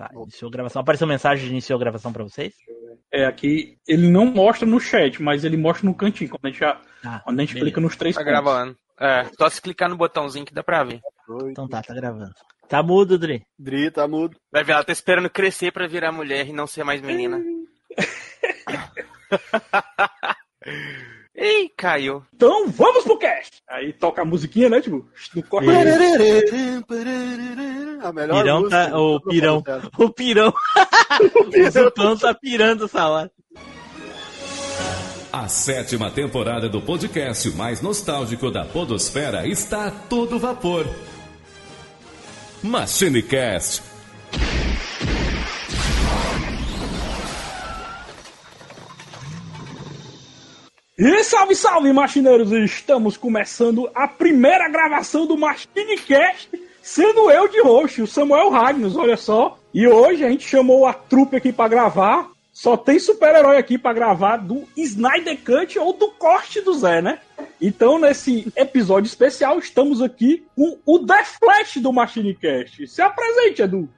Tá, iniciou a gravação. Apareceu mensagem de iniciou a gravação pra vocês? É, aqui ele não mostra no chat, mas ele mostra no cantinho, quando a gente, já, Ah, quando a gente beleza. clica nos três Tá pontos. gravando. É, só se clicar no botãozinho que dá pra ver. Então tá, tá gravando. Tá mudo, Dri. Dri, tá mudo. Vai ver, ela tá esperando crescer pra virar mulher e não ser mais menina. Ei, caiu. Então vamos pro cast! Aí toca a musiquinha, né, tipo, do corte. A melhor Pirão música tá. O pirão. processo. O pirão. O Zupão tá pirando essa hora. A sétima temporada do podcast mais nostálgico da Podosfera está a todo vapor. MachineCast. E salve, salve, machineiros! Estamos começando a primeira gravação do MachineCast, sendo eu de roxo, o Samuel Ragnos, olha só. E hoje a gente chamou a trupe aqui pra gravar. Só tem super-herói aqui pra gravar do Snyder Cut ou do corte do Zé, né? Então, nesse episódio especial, estamos aqui com o The Flash do MachineCast. Se apresente, Edu.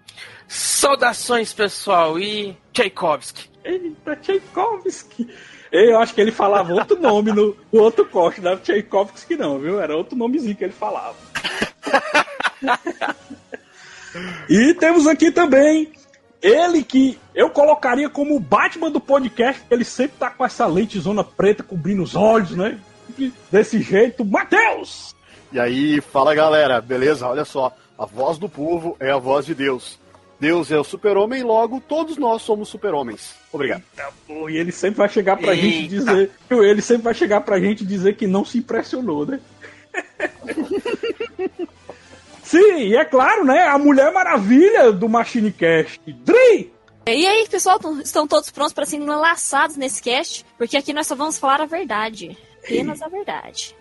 Saudações, pessoal, e Tchaikovsky. Eita, Tchaikovsky. Eu acho que ele falava outro nome no, no outro corte, era Tchaikovsky não, viu? Era outro nomezinho que ele falava. e temos aqui também ele que eu colocaria como o Batman do podcast, ele sempre tá com essa lentezona preta cobrindo os olhos, né? Desse jeito, Matheus! E aí, fala galera, beleza? Olha só, a voz do povo é a voz de Deus. Deus é o super-homem, logo todos nós somos super-homens. Obrigado. Eita, pô, e ele sempre vai chegar pra gente Eita. dizer. Ele sempre vai chegar pra gente dizer que não se impressionou, né? Sim, e é claro, né? A Mulher Maravilha do Machine Cast. Dri! E aí, pessoal, tão- estão todos prontos para serem enlaçados nesse cast? Porque aqui nós só vamos falar a verdade. Apenas a verdade.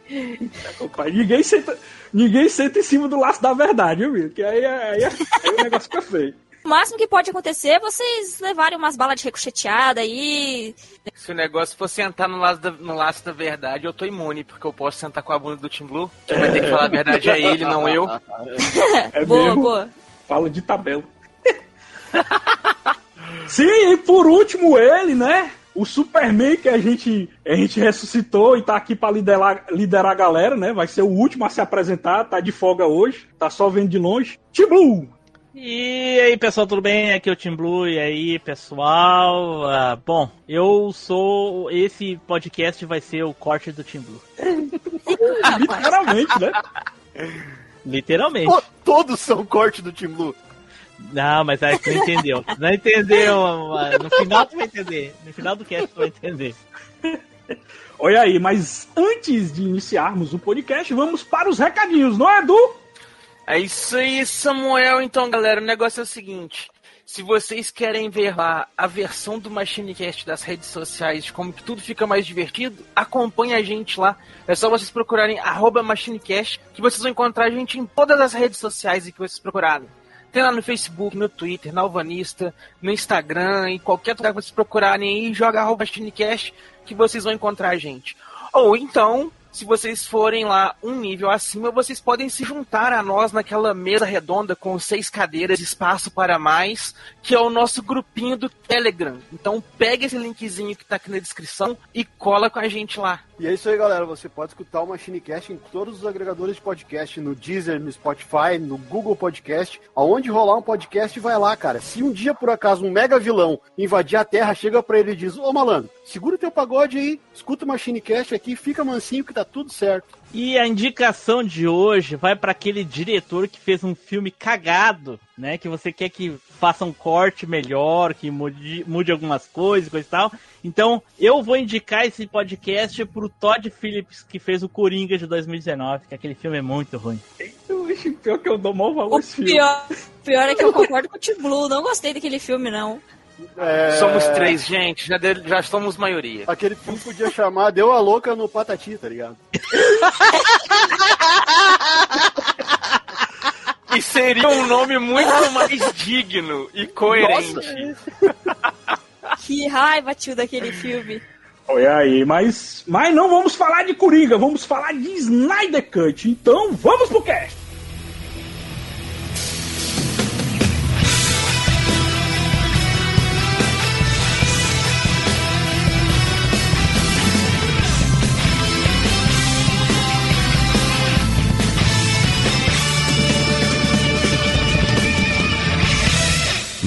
Opa, ninguém senta, ninguém senta em cima do laço da verdade, viu, Will? Que aí, é- aí, é- aí o negócio fica feio. O máximo que pode acontecer é vocês levarem umas balas de ricocheteada aí. Se o negócio for sentar no laço, da, no laço da verdade, eu tô imune, porque eu posso sentar com a bunda do Team Blue. Quem vai ter que falar a verdade é ele, não eu. É boa, mesmo? boa. Fala de tabela. Sim, e por último ele, né? O Superman que a gente, a gente ressuscitou e tá aqui pra liderar, liderar a galera, né? Vai ser o último a se apresentar, tá de folga hoje, tá só vendo de longe. T-Blue! E aí, pessoal, tudo bem? Aqui é o Tim Blue. E aí, pessoal? Ah, bom, eu sou. Esse podcast vai ser o corte do Tim Blue. Literalmente, né? Literalmente. To- todos são corte do Team Blue. Não, mas aí tu não entendeu. Não entendeu. No final tu vai entender. No final do cast tu vai entender. Olha aí, mas antes de iniciarmos o podcast, vamos para os recadinhos, não é, Edu? É isso aí, Samuel. Então, galera, o negócio é o seguinte. Se vocês querem ver lá a versão do MachineCast das redes sociais, como que tudo fica mais divertido, acompanhe a gente lá. É só vocês procurarem MachineCast, que vocês vão encontrar a gente em todas as redes sociais que vocês procurarem. Tem lá no Facebook, no Twitter, na Alvanista, no Instagram, em qualquer lugar que vocês procurarem aí, joga arroba MachineCast, que vocês vão encontrar a gente. Ou então, se vocês forem lá um nível acima, vocês podem se juntar a nós naquela mesa redonda com seis cadeiras, espaço para mais, que é o nosso grupinho do Telegram. Então pega esse linkzinho que tá aqui na descrição e cola com a gente lá. E é isso aí, galera. Você pode escutar o MachineCast em todos os agregadores de podcast, no Deezer, no Spotify, no Google Podcast. Aonde rolar um podcast, vai lá, cara. Se um dia, por acaso, um mega vilão invadir a Terra, chega pra ele e diz, ô malandro, segura o teu pagode aí, escuta o MachineCast aqui, fica mansinho que tá tudo certo. E a indicação de hoje vai para aquele diretor que fez um filme cagado, né? Que você quer que faça um corte melhor, que mude, mude algumas coisas, coisa e tal. Então, eu vou indicar esse podcast pro Todd Phillips, que fez o Coringa de 2019, que aquele filme é muito ruim. Pior que eu dou mal valor O pior, pior é que eu concordo com o Tim Blue. Não gostei daquele filme, não. É, Somos três, gente, já, de- já somos maioria. Aquele filme podia chamar Deu a Louca no Patati, tá ligado? E seria um nome muito mais digno e coerente. Que raiva, tio, daquele filme. Olha aí, mas, mas não vamos falar de Coringa, vamos falar de Snyder Cut. Então vamos pro cast.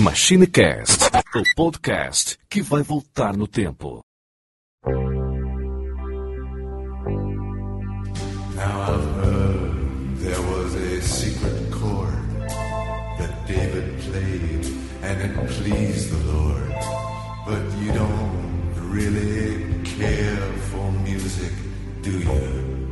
MachineCast, o podcast que vai voltar no tempo. Now I've heard there was a secret chord that David played and it pleased the Lord. But you don't really care for music, do you?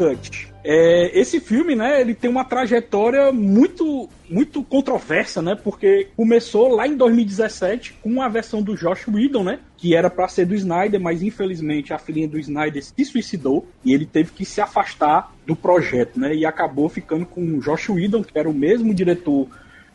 Cut. É, esse filme, né, ele tem uma trajetória muito muito controversa, né? Porque começou lá em 2017 com a versão do Josh Whedon, né? Que era para ser do Snyder, mas infelizmente a filhinha do Snyder se suicidou e ele teve que se afastar do projeto, né? E acabou ficando com o Josh Whedon, que era o mesmo diretor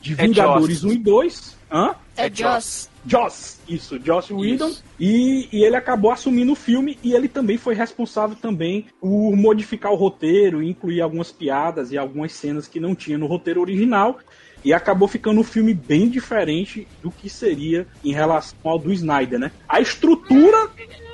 de É Vingadores Joss. 1 e 2. Hã? É, É Joss. Joss, isso, Joss Whedon. Isso. E, e ele acabou assumindo o filme e ele também foi responsável também por modificar o roteiro, incluir algumas piadas e algumas cenas que não tinha no roteiro original. E acabou ficando um filme bem diferente do que seria em relação ao do Snyder, né? A estrutura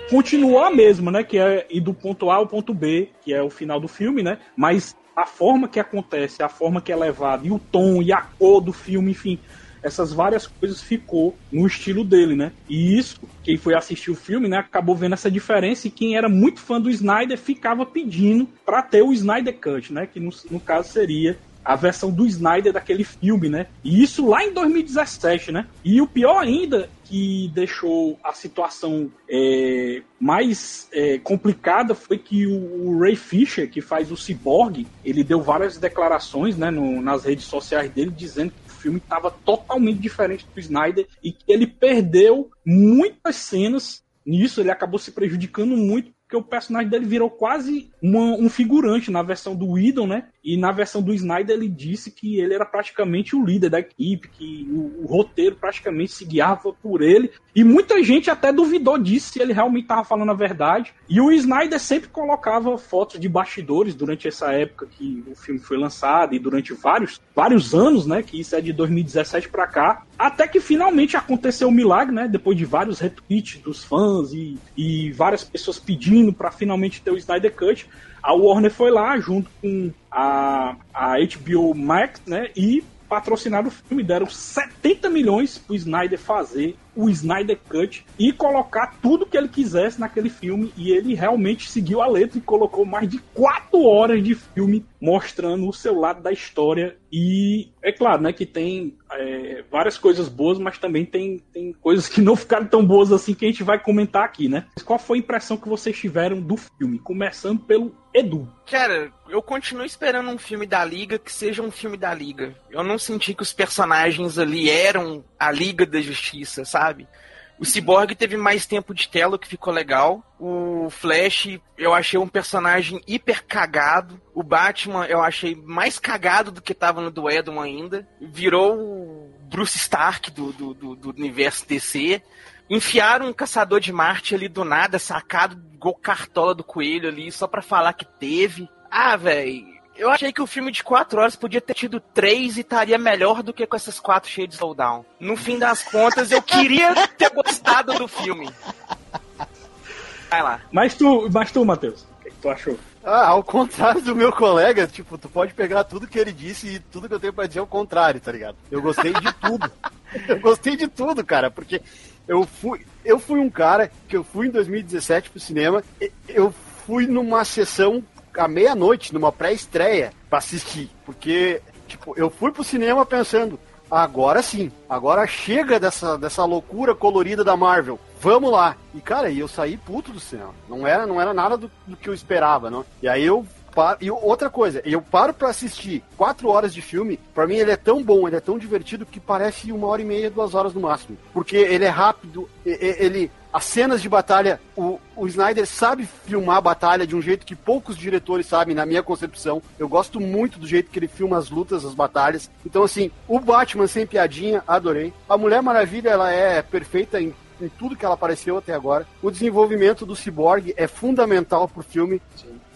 continuou a mesma, né? Que é ir do ponto A ao ponto B, que é o final do filme, né? Mas a forma que acontece, a forma que é levado, e o tom e a cor do filme, enfim, essas várias coisas ficou no estilo dele, né? E isso, quem foi assistir o filme, né, acabou vendo essa diferença e quem era muito fã do Snyder ficava pedindo para ter o Snyder Cut, né? Que no, no caso seria a versão do Snyder daquele filme, né? E isso lá em 2017, né? E o pior ainda que deixou a situação é, mais é, complicada foi que o, o Ray Fisher, que faz o Cyborg, ele deu várias declarações, né, no- nas redes sociais dele dizendo que o filme estava totalmente diferente do Snyder e que ele perdeu muitas cenas nisso, ele acabou se prejudicando muito porque o personagem dele virou quase uma- um figurante na versão do Whedon, né? E na versão do Snyder ele disse que ele era praticamente o líder da equipe, que o, o roteiro praticamente se guiava por ele. E muita gente até duvidou disso, se ele realmente estava falando a verdade. E o Snyder sempre colocava fotos de bastidores durante essa época que o filme foi lançado e durante vários, vários anos, né? Que isso é de 2017 para cá. Até que finalmente aconteceu o milagre, né? Depois de vários retweets dos fãs e, e várias pessoas pedindo para finalmente ter o Snyder Cut. A Warner foi lá junto com a, a HBO Max, né? E patrocinar o filme. Deram 70 milhões pro Snyder fazer o Snyder Cut e colocar tudo que ele quisesse naquele filme. E ele realmente seguiu a letra e colocou mais de 4 horas de filme mostrando o seu lado da história. E é claro, né, que tem é, várias coisas boas, mas também tem, tem coisas que não ficaram tão boas assim que a gente vai comentar aqui, né? Mas qual foi a impressão que vocês tiveram do filme? Começando pelo Edu. Cara, eu continuo esperando um filme da Liga que seja um filme da Liga. Eu não senti que os personagens ali eram a Liga da Justiça, sabe? O Cyborg teve mais tempo de tela, que ficou legal. O Flash, eu achei um personagem hiper cagado. O Batman, eu achei mais cagado do que tava no do Edom ainda. Virou o Bruce Stark do, do, do, do universo DC. Enfiaram um caçador de Marte ali do nada, sacado igual cartola do coelho ali, só pra falar que teve. Ah, velho. Eu achei que o filme de quatro horas podia ter tido três e estaria melhor do que com essas quatro cheias de slowdown. No fim das contas, eu queria ter gostado do filme. Vai lá. Mas tu, mas tu Matheus, o que, que tu achou? Ah, ao contrário do meu colega, tipo, tu pode pegar tudo que ele disse e tudo que eu tenho pra dizer é o contrário, tá ligado? Eu gostei de tudo. eu gostei de tudo, cara, porque eu fui, eu fui um cara que eu fui em 2017 pro cinema, e- eu fui numa sessão à meia-noite, numa pré-estreia, pra assistir. Porque, tipo, eu fui pro cinema pensando, agora sim, agora chega dessa, dessa loucura colorida da Marvel. Vamos lá. E, cara, eu saí puto do cinema. Não era, não era nada do, do que eu esperava, não. E aí eu paro, e outra coisa, eu paro pra assistir quatro horas de filme, pra mim ele é tão bom, ele é tão divertido que parece uma hora e meia, duas horas no máximo. Porque ele é rápido, ele. As cenas de batalha, o, o Snyder sabe filmar a batalha de um jeito que poucos diretores sabem, na minha concepção. Eu gosto muito do jeito que ele filma as lutas, as batalhas. Então, assim, o Batman sem piadinha, adorei. A Mulher Maravilha, ela é perfeita em em tudo que ela apareceu até agora. O desenvolvimento do Cyborg é fundamental pro filme.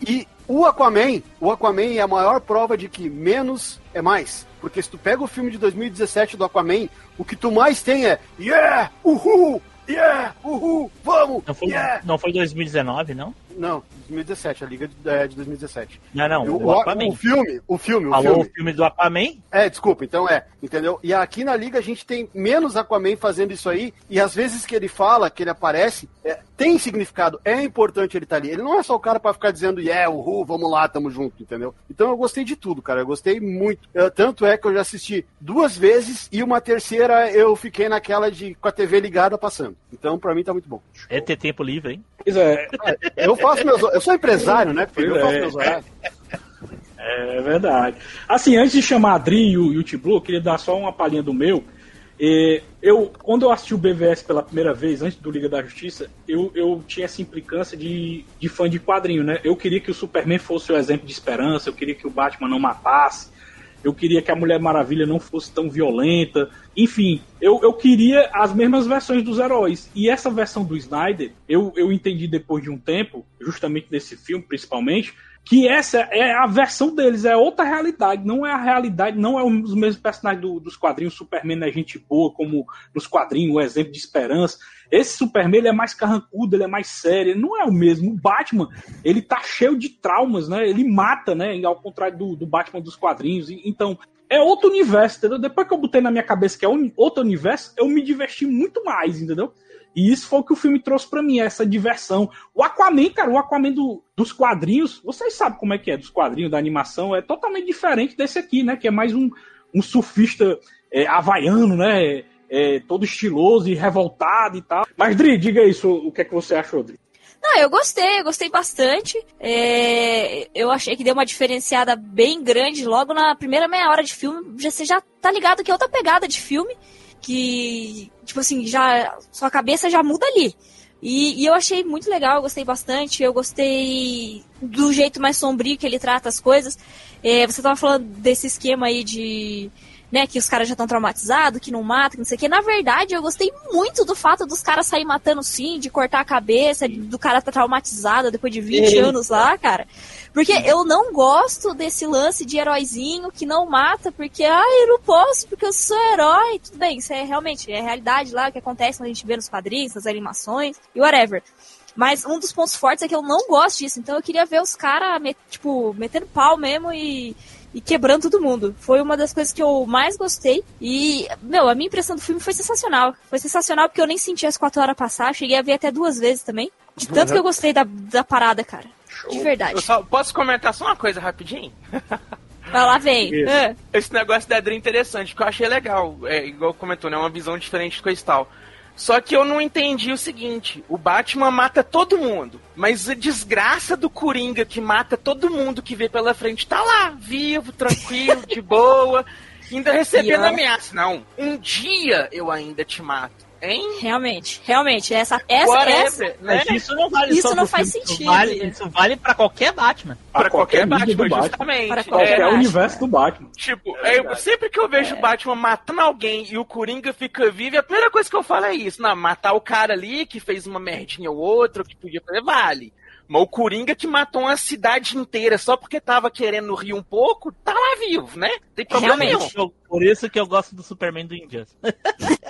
E o Aquaman, o Aquaman é a maior prova de que menos é mais. Porque se tu pega o filme de 2017 do Aquaman, o que tu mais tem é Yeah! Uhul! Yeah! Uhul! Vamos! Não foi, Yeah! não foi 2019, não? Não, 2017, a Liga de, é, de 2017. Não, não, o, o Aquaman. o filme, o filme, o Falou filme. o filme do Aquaman? É, desculpa, então é, entendeu? E aqui na liga a gente tem menos Aquaman fazendo isso aí, e às vezes que ele fala, que ele aparece, é, tem significado, é importante ele estar ali. Ele não é só o cara pra ficar dizendo, yeah, uhul, vamos lá, tamo junto, entendeu? Então eu gostei de tudo, cara, eu gostei muito. É, tanto é que eu já assisti duas vezes, e uma terceira eu fiquei naquela de com a TV ligada passando. Então pra mim tá muito bom. É ter tempo livre, hein? Pois é, Eu faço meus. Eu sou empresário, né, filho? Eu faço é. meus horários. É verdade. Assim, antes de chamar a Adri e o, e o T-Blue, eu queria dar só uma palhinha do meu. É, eu, quando eu assisti o BVS pela primeira vez, antes do Liga da Justiça, eu, eu tinha essa implicância de, de fã de quadrinho, né? Eu queria que o Superman fosse o exemplo de esperança, eu queria que o Batman não matasse, eu queria que a Mulher Maravilha não fosse tão violenta. Enfim, eu, eu queria as mesmas versões dos heróis. E essa versão do Snyder, eu, eu entendi depois de um tempo, justamente nesse filme principalmente, que essa é a versão deles, é outra realidade, não é a realidade, não é os mesmos personagens do- dos quadrinhos, Superman é gente boa, como nos quadrinhos, o exemplo de esperança. Esse Superman ele é mais carrancudo, ele é mais sério, não é o mesmo. O Batman, ele tá cheio de traumas, né? Ele mata, né? Ao contrário do, do Batman dos quadrinhos. Então, é outro universo, entendeu? Depois que eu botei na minha cabeça que é outro universo, eu me diverti muito mais, entendeu? E isso foi o que o filme trouxe pra mim, essa diversão. O Aquaman, cara, o Aquaman do- dos quadrinhos, vocês sabem como é que é, dos quadrinhos, da animação, é totalmente diferente desse aqui, né? Que é mais um, um surfista é, havaiano, né? É, todo estiloso e revoltado e tal. Mas, Dri, diga isso, o que é que você achou, Dri? Não, eu gostei, eu gostei bastante. É, eu achei que deu uma diferenciada bem grande logo na primeira meia hora de filme. Você já tá ligado que é outra pegada de filme. Que, tipo assim, já sua cabeça já muda ali. E, e eu achei muito legal, eu gostei bastante. Eu gostei do jeito mais sombrio que ele trata as coisas. É, você tava falando desse esquema aí de. Né, que os caras já estão traumatizados, que não mata, que não sei o que. Na verdade, eu gostei muito do fato dos caras saírem matando sim, de cortar a cabeça, do cara tá traumatizado depois de 20 anos lá, cara. Porque eu não gosto desse lance de heróizinho que não mata, porque, ah, eu não posso, porque eu sou herói. Tudo bem, isso é realmente, é a realidade lá, o que acontece quando a gente vê nos quadrinhos, nas animações e whatever. Mas um dos pontos fortes é que eu não gosto disso, então eu queria ver os caras, tipo, metendo pau mesmo e, e quebrando todo mundo. Foi uma das coisas que eu mais gostei. E, meu, a minha impressão do filme foi sensacional. Foi sensacional porque eu nem senti as quatro horas passar. Cheguei a ver até duas vezes também. De tanto que eu gostei da, da parada, cara. De verdade. Eu só posso comentar só uma coisa rapidinho? Vai lá, vem. É. Esse negócio da Adri é interessante, porque eu achei legal. É, igual comentou, né? Uma visão diferente de coisa e tal. Só que eu não entendi o seguinte: o Batman mata todo mundo, mas a desgraça do Coringa que mata todo mundo que vê pela frente tá lá, vivo, tranquilo, de boa, ainda recebendo ameaça. Não, um dia eu ainda te mato, hein? Realmente, realmente. Essa, essa, Whatever, essa, né? Mas isso não vale Isso só não faz filme, sentido. Isso vale, isso vale pra qualquer Batman. Pra qualquer, mídia Batman, justamente. Para É, Qualquer Batman. universo do Batman. Tipo, eu- sempre que eu vejo o Batman matando alguém e o Coringa fica vivo, a primeira coisa que eu falo é isso. Não, matar o cara ali que fez uma merdinha ou outra, que podia fazer, vale. Mas o Coringa que matou uma cidade inteira só porque tava querendo rir um pouco, tá lá vivo, né? Tem problema Realmente. nenhum. Eu- Por isso que eu gosto do Superman do Injustice.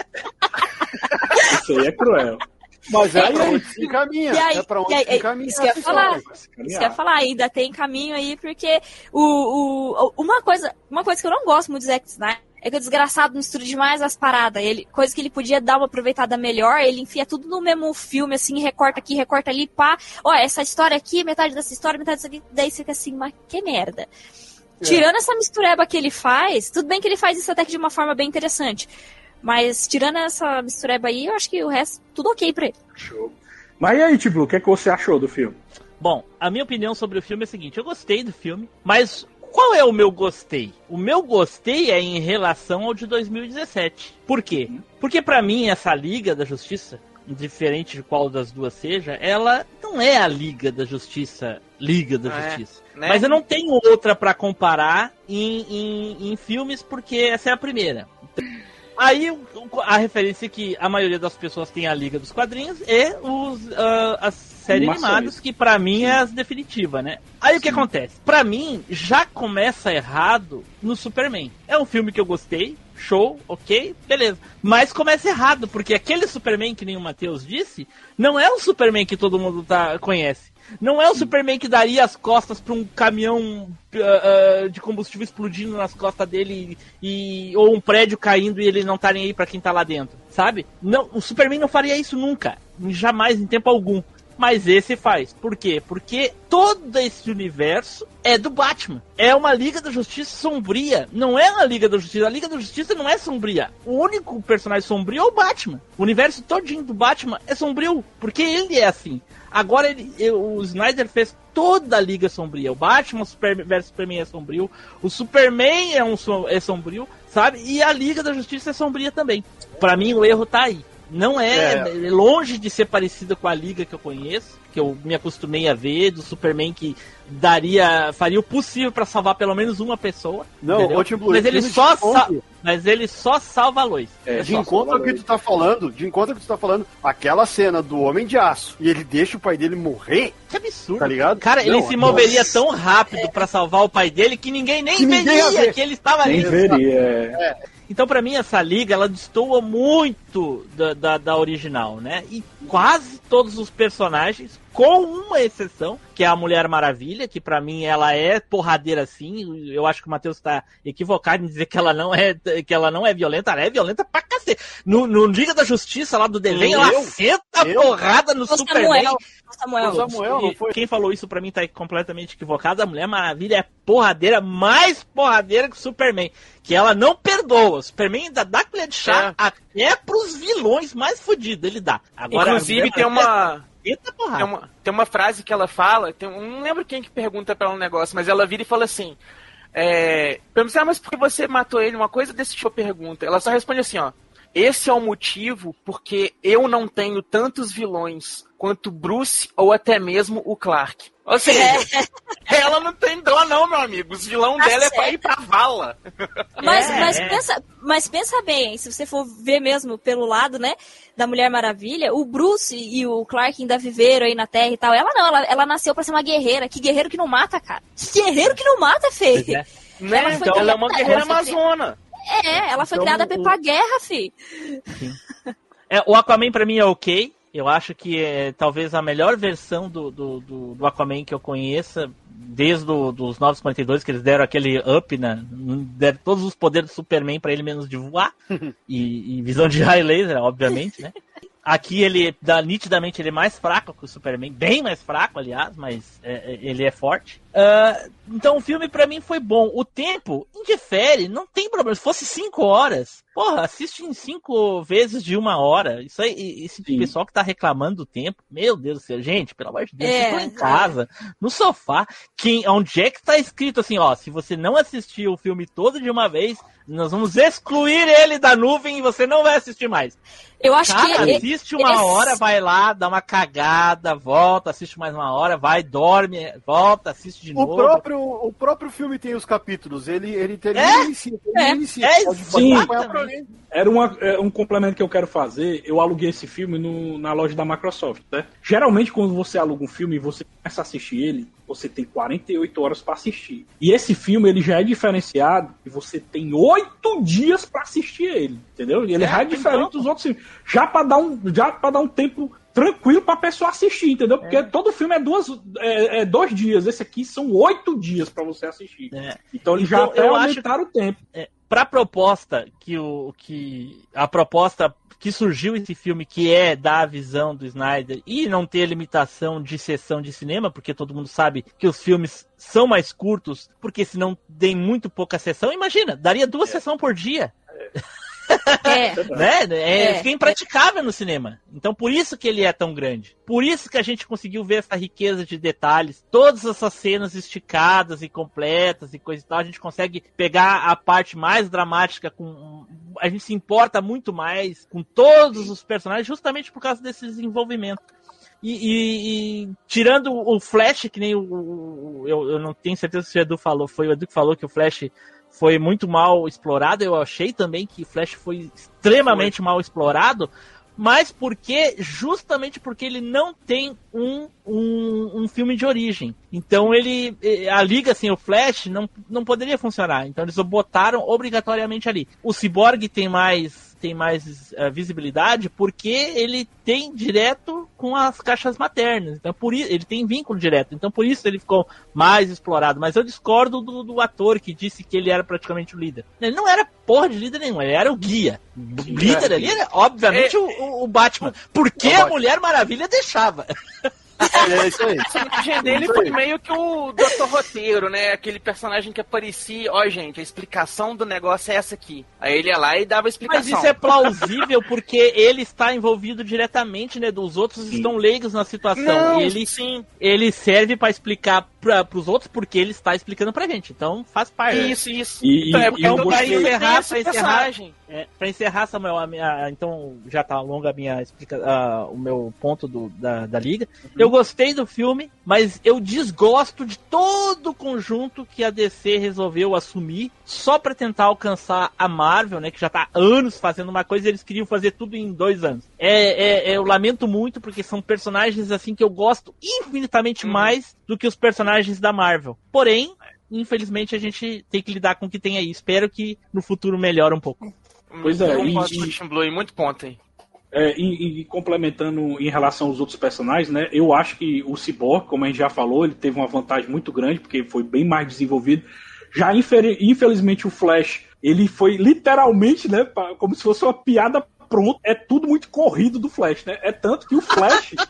Isso aí é cruel. Mas é É, pra e- onde se encaminha. e aí- é pra onde aí- se encaminha. isso que eu ia essa falar. Isso que eu ia falar, ainda tem caminho aí, porque o, o, uma, coisa, uma coisa que eu não gosto muito do Zack Snyder é que o desgraçado mistura demais as paradas. Ele, coisa que ele podia dar uma aproveitada melhor, ele enfia tudo no mesmo filme, assim, recorta aqui, recorta ali, pá. Ó, essa história aqui, metade dessa história, metade disso aqui, daí fica assim, mas que merda. Tirando essa mistureba que ele faz, tudo bem que ele faz isso até que de uma forma bem interessante. Mas tirando essa mistureba aí, eu acho que o resto, tudo ok pra ele. Show. Mas e aí, Tiblu, o que, é que você achou do filme? Bom, a minha opinião sobre o filme é a seguinte: eu gostei do filme, mas qual é o meu gostei? O meu gostei é em relação ao de 2017. Por quê? Porque pra mim essa Liga da Justiça, indiferente de qual das duas seja, ela não é a Liga da Justiça, Liga da É, Justiça. né? Mas eu não tenho outra pra comparar em, em, em filmes porque essa é a primeira. Aí a referência que a maioria das pessoas tem a Liga dos Quadrinhos e os, ah, as séries animadas, que pra mim é as definitivas, né? Aí o que acontece? Pra mim, já começa errado no Superman. É um filme que eu gostei, show, ok, beleza. Mas começa errado, porque aquele Superman, que nem o Matheus disse, não é o Superman que todo mundo tá, conhece. Não é o Superman que daria as costas pra um caminhão ah, ah, de combustível explodindo nas costas dele e, ou um prédio caindo e ele não tá aí pra quem tá lá dentro, sabe? Não, o Superman não faria isso nunca, jamais em tempo algum. Mas esse faz. Por quê? Porque todo esse universo é do Batman. É uma Liga da Justiça sombria. Não é uma Liga da Justiça. A Liga da Justiça não é sombria. O único personagem sombrio é o Batman. O universo todinho do Batman é sombrio. Porque ele é assim. Agora ele, o Snyder fez toda a Liga sombria. O Batman Super, versus Superman é sombrio. O Superman é, um, é sombrio, sabe? E a Liga da Justiça é sombria também. Pra mim o erro tá aí. Não é, é longe de ser parecida com a liga que eu conheço, que eu me acostumei a ver, do Superman que daria, faria o possível pra salvar pelo menos uma pessoa. Não, Tim Blue, mas ele só mas ele só salva a Lois. É, De encontro ao que tu tá falando, de encontro ao que tu tá falando, aquela cena do Homem de Aço e ele deixa o pai dele morrer, Que absurdo. tá ligado? Cara, ele Não, se moveria nossa. tão rápido pra salvar o pai dele que ninguém nem Que ninguém ia veria ver. que ele estava Nem ali. veria. é. Então, pra mim, essa liga, ela destoa muito da, da, da original, né? E quase todos os personagens, com uma exceção, que é a Mulher Maravilha, que pra mim ela é porradeira sim. Eu acho que o Matheus tá equivocado em dizer que ela não é, que ela não é violenta. Ela é violenta pra cacete. No, no Liga da Justiça, lá do desenho, ela senta Eu? porrada no Superman. Samuel. Samuel. E? Quem falou isso pra mim tá completamente equivocado. A Mulher Maravilha é porradeira, mais porradeira que o Superman. Que ela não perdoa. O Superman ainda dá colher de chá É. até pros vilões mais fodidos. Ele dá. Agora, Inclusive, tem uma. Eita. Tem uma, tem uma frase que ela fala, tem, não lembro quem que pergunta pra ela um negócio, mas ela vira e fala assim: é, pergunta, ah, mas por que você matou ele? Uma coisa desse tipo de pergunta. Ela só responde assim: ó. Esse é o motivo porque eu não tenho tantos vilões quanto Bruce ou até mesmo o Clark. Ou seja, ela não tem dó, não, meu amigo. Os vilão Tá dela é pra certo. ir pra vala. Mas, É, mas, é. Pensa, mas pensa bem, se você for ver mesmo pelo lado, né, da Mulher Maravilha, o Bruce e o Clark ainda viveram aí na Terra e tal. Ela não, ela, ela nasceu pra ser uma guerreira. Que guerreiro que não mata, cara? Que guerreiro que não mata, feio. Pois é. Né? Ela Então ela é uma guerreira amazona. É, ela foi Então, criada o- pra guerra, fi. É, o Aquaman pra mim é ok. Eu acho que é talvez a melhor versão do, do, do, do Aquaman que eu conheça, desde dos 942, que eles deram aquele up, né? Deram todos os poderes do Superman para ele menos de voar. e, e visão de raio laser, obviamente, né? Aqui ele dá nitidamente ele é mais fraco que o Superman, bem mais fraco, aliás, mas é, é, ele é forte. Uh, então o filme para mim foi bom. O tempo indifere, não tem problema. Se fosse cinco horas, porra, assiste em cinco vezes de uma hora. Isso aí, esse Sim. pessoal que tá reclamando do tempo, meu Deus do céu, gente, pelo amor de Deus, É, em casa, no sofá. Quem, onde é que tá escrito assim, ó, se você não assistir o filme todo de uma vez, nós vamos excluir ele da nuvem e você não vai assistir mais. Eu acho Cara, que. assiste uma eles- hora, vai lá, dá uma cagada, volta, assiste mais uma hora, vai, dorme, volta, assiste de O novo. próprio, o próprio filme tem os capítulos, ele, ele termina É? e inicia. Ele É. inicia. É, Pode sim. ali. Era uma- é, um complemento que eu quero fazer. Eu aluguei esse filme no- na loja da Microsoft, né? Geralmente, quando você aluga um filme e você começa a assistir ele, você tem 48 horas para assistir. E esse filme, ele já é diferenciado e você tem 8 dias para assistir ele, entendeu? E Ele já é diferente dos outros filmes. Já para dar um, já para dar um tempo tranquilo pra pessoa assistir, entendeu? Porque todo filme é, duas, é, é dois dias. Esse aqui são oito dias para você assistir. É. Então eles já Então, até eu acho- aumentaram o tempo. Pra proposta que o que a proposta que surgiu esse filme que é dar a visão do Snyder e não ter limitação de sessão de cinema, porque todo mundo sabe que os filmes são mais curtos, porque senão tem muito pouca sessão. Imagina, daria duas sessões por dia. É, né? É, É. fica impraticável no cinema. Então por isso que ele é tão grande. Por isso que a gente conseguiu ver essa riqueza de detalhes, todas essas cenas esticadas e completas e coisa e tal, a gente consegue pegar a parte mais dramática com a gente se importa muito mais com todos os personagens justamente por causa desse desenvolvimento. E, e- e tirando o Flash, que nem o, o- eu, eu não tenho certeza se o Edu falou, foi o Edu que falou que o Flash foi muito mal explorado. Eu achei também que Flash foi extremamente mal explorado, mas porque justamente porque ele não tem um, um, um filme de origem. Então ele a liga assim, o Flash não, não poderia funcionar. Então eles o botaram obrigatoriamente ali. O Cyborg tem mais tem mais eh, visibilidade porque ele tem direto com as caixas maternas. Então por isso ele tem vínculo direto. Então por isso ele ficou mais explorado. Mas eu discordo do, do ator que disse que ele era praticamente o líder. Ele não era porra de líder nenhum, ele era o guia. O líder ali era, obviamente, o, o- o Batman. Porque É o a Mulher Maravilha deixava. É isso aí. O personagem dele foi meio que o Dr. Roteiro, né? Aquele personagem que aparecia, ó, gente, a explicação do negócio é essa aqui. Aí ele ia lá e dava a Mas explicação. isso é plausível porque ele está envolvido diretamente, né? Dos outros estão leigos na situação. Não, e ele, sim. ele serve para explicar para os outros porque ele está explicando pra gente. Então faz parte. Isso, isso. E- então, é porque e eu o gostei- Daí encerrar, pra encerrar. É, para encerrar, Samuel, a minha- então já tá longa a minha explica, o meu ponto do- da, da liga. Eu gostei do filme, mas eu desgosto de todo o conjunto que a DC resolveu assumir só para tentar alcançar a Marvel, né? Que já tá há anos fazendo uma coisa e eles queriam fazer tudo em dois anos. É, é- eu lamento muito porque são personagens assim que eu gosto infinitamente Uhum. mais do que os personagens da Marvel. Porém, infelizmente a gente tem que lidar com o que tem aí. Espero que no futuro melhore um pouco. Pois é, Eu e- concordo e- com o Tim Blue em muito ponto aí. É, e, e complementando em relação aos outros personagens, né? Eu acho que o Cyborg, como a gente já falou, ele teve uma vantagem muito grande, porque foi bem mais desenvolvido. Já, infelizmente, o Flash, ele foi literalmente, né? Como se fosse uma piada pronta. É tudo muito corrido do Flash, né? É tanto que o Flash.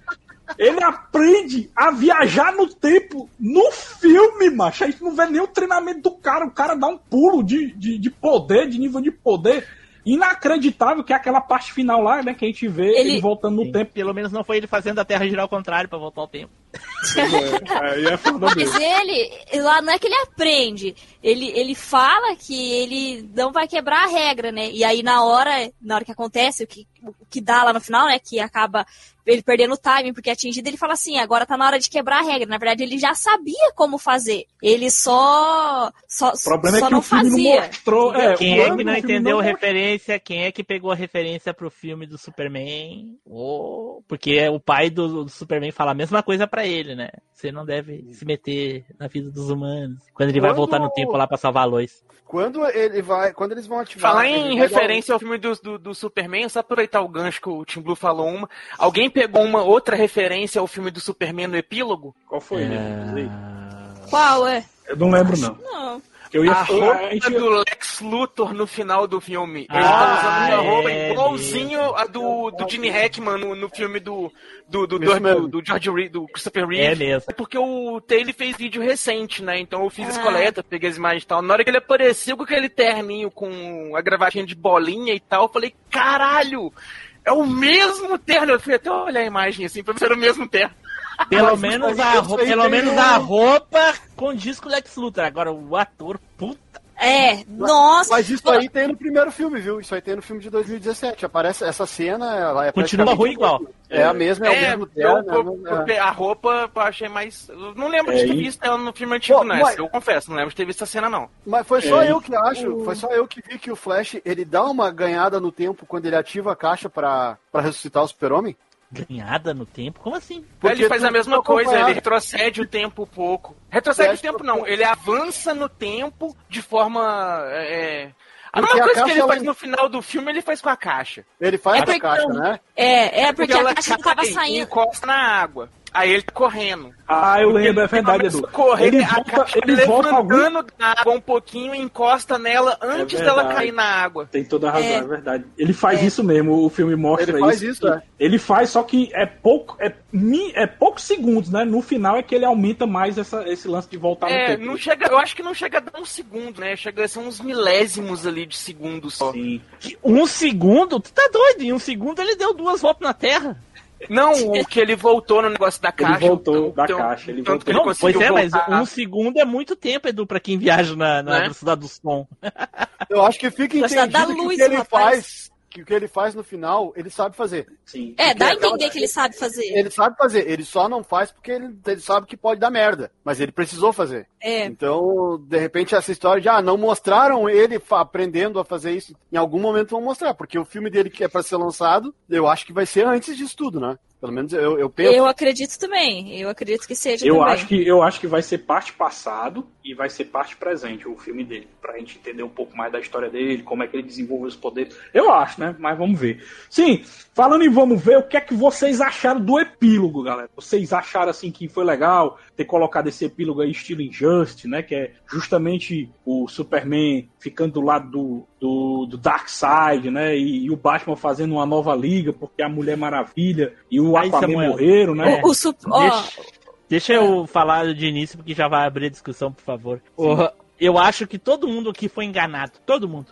Ele aprende a viajar no tempo no filme, macho. A gente não vê nem o treinamento do cara. O cara dá um pulo de, de, de poder, de nível de poder. Inacreditável que é aquela parte final lá, né? Que a gente vê ele, Ele- voltando no Sim. tempo. Pelo menos não foi ele fazendo a Terra girar ao contrário pra voltar ao tempo. Aí é foda Mas mesmo. ele, lá não é que ele aprende, ele, ele fala que ele não vai quebrar a regra, né? E aí na hora, na hora que acontece, o que, que dá lá no final, né? Que acaba ele perdendo o timing porque é atingido, ele fala assim, agora tá na hora de quebrar a regra. Na verdade, ele já sabia como fazer. Ele só. só O problema só é que não o filme fazia. não mostrou. É, quem é que é não entendeu a mostrou. referência? Quem é que pegou a referência pro filme do Superman? Oh, porque o pai do, do Superman fala a mesma coisa pra pra ele, né? Você não deve se meter na vida dos humanos. Quando ele vai Quando- voltar no tempo lá pra salvar a Lois. Quando ele vai. Quando eles vão ativar. Falar em vai referência ao filme do, do, do Superman, só aproveitar o gancho que o Tim Blue falou uma. Alguém pegou uma outra referência ao filme do Superman no epílogo? Qual foi, É. né? Diz aí. Qual é? Eu não lembro, não. Não. Eu ia A falar. roupa A gente... do Lex Luthor no final do filme. Ele Ah, tá usando uma roupa é igualzinho a do, do Gene Hackman no, no filme do, do, do, do, mesmo. do George Reed, do Christopher É Reeve. mesmo. É porque o Taylor fez vídeo recente, né? Então eu fiz as Ah. coletas, peguei as imagens e tal. Na hora que ele apareceu com aquele terninho com a gravatinha de bolinha e tal, eu falei, caralho! É o mesmo terno! Eu fui até olhar a imagem assim pra ver se era o mesmo terno. Pelo menos, a, roupa, pelo menos a roupa condiz com o Lex Luthor. Agora, o ator, puta. É, nossa. Mas isso aí tem no primeiro filme, viu? Isso aí tem no filme de 2017. Aparece essa cena, ela é Continua ruim igual. É a mesma, é, o É, mesmo eu- terno. eu- é- eu- a roupa eu achei mais. Eu não lembro É, de ter visto ela no filme antigo, Pô, né? mas- Eu confesso, não lembro de ter visto essa cena, não. Mas foi só É, eu que acho, foi só eu que vi que o Flash, ele dá uma ganhada no tempo quando ele ativa a caixa pra, pra ressuscitar o super-homem. Ganhada no tempo? Como assim? Porque ele faz a mesma coisa, ele retrocede o tempo um pouco. Retrocede o tempo não, ele avança no tempo de forma. É... A Porque mesma a coisa que caixa, ele ela- faz no final do filme, ele faz com a caixa. Ele faz É a porque- caixa, né? É, é porque a ela caixa não tava cai e saindo. encosta na água. Aí ele tá correndo. Ah, eu lembro, é verdade, Edu. correr, Ele a volta, caixa ele volta algum... levantando da água um pouquinho e encosta nela antes dela verdade. cair na água. Tem toda a razão, É. é, verdade. Ele faz isso mesmo, o filme mostra Ele faz isso. isso, é. Ele faz, só que é pouco, é, é poucos segundos, né? No final é que ele aumenta mais essa, esse lance de voltar no É, tempo. não chega, eu acho que não chega a dar um segundo, né? Chega a ser uns milésimos ali de segundo só. Sim. Um segundo? Tu tá doido? Em um segundo ele deu duas voltas na Terra. Não, o que ele voltou no negócio da Ele caixa. voltou o da tanto- caixa, ele que voltou. ele Não, pois é, mas voltar. um segundo é muito tempo, Edu, pra quem viaja na, na velocidade do som. Eu acho que fica entendido da que o luz, que ele rapaz. faz, que o que ele faz no final, ele sabe fazer. Sim. É, dá a entender que ele sabe fazer. Ele sabe fazer, ele só não faz porque ele, ele sabe que pode dar merda, mas ele precisou fazer. É. Então, de repente, essa história de, ah, não mostraram ele aprendendo a fazer isso. Em algum momento vão mostrar, porque o filme dele que é pra ser lançado, eu acho que vai ser antes disso tudo, né? Pelo menos eu, eu penso. Eu acredito também. Eu acredito que seja Eu também. acho, que, eu acho que vai ser parte passado e vai ser parte presente o filme dele, pra gente entender um pouco mais da história dele, como é que ele desenvolve os poderes. Eu acho, né? Mas vamos ver. Sim, falando em vamos ver, o que é que vocês acharam do epílogo, galera? Vocês acharam assim que foi legal ter colocado esse epílogo aí estilo Injustice, né? Que é justamente o Superman ficando do lado do, do, do Darkseid, né? E, e o Batman fazendo uma nova liga porque a Mulher Maravilha e o Aí, Aquaman Samuel. morreram, né? O, o Deixa, deixa eu falar de início, porque já vai abrir a discussão, por favor. O- eu acho que todo mundo aqui foi enganado. Todo mundo.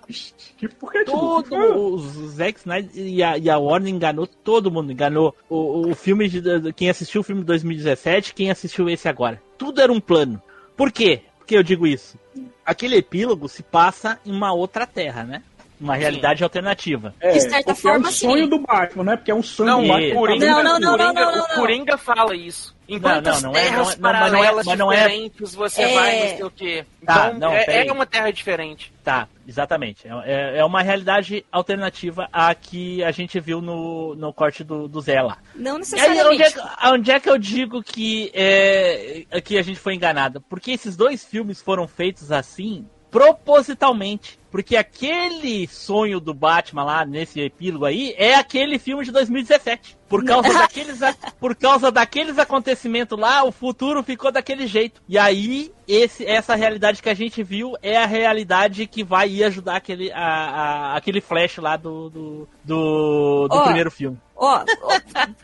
Que, por que, tipo, Todo que o Zack Snyder e a, e a Warner enganou todo mundo. Enganou o, o filme de, de- quem assistiu o filme de 2017, quem assistiu esse agora. Tudo era um plano. Por quê? Porque eu digo isso. Aquele epílogo se passa em uma outra terra, né? Uma realidade alternativa. É, De certa porque é forma, um sonho sim. do Batman, né? Porque é um sonho Não, do Batman. Coringa, Não, não, não, Coringa- não, não, não. o Coringa fala isso. Em Não, quantas não, não é- terras não é- não, mas não é- paralelas mas não é- diferentes você É. vai, não sei o quê. Tá, Então, não, é, é uma terra diferente. Tá, exatamente. É, é- é uma realidade alternativa à que a gente viu no, no corte do, do Zé lá. não E aí, necessariamente. onde é, que- onde é que eu digo que, é, é que a gente foi enganado? Porque esses dois filmes foram feitos assim, propositalmente. Porque aquele sonho do Batman lá, nesse epílogo aí, é aquele filme de 2017. Por causa daqueles, por causa daqueles acontecimentos lá, o futuro ficou daquele jeito. E aí, esse, essa realidade que a gente viu é a realidade que vai ir ajudar aquele, a, a- aquele flash lá do, do, do, do Ó, primeiro filme. Ó, ó,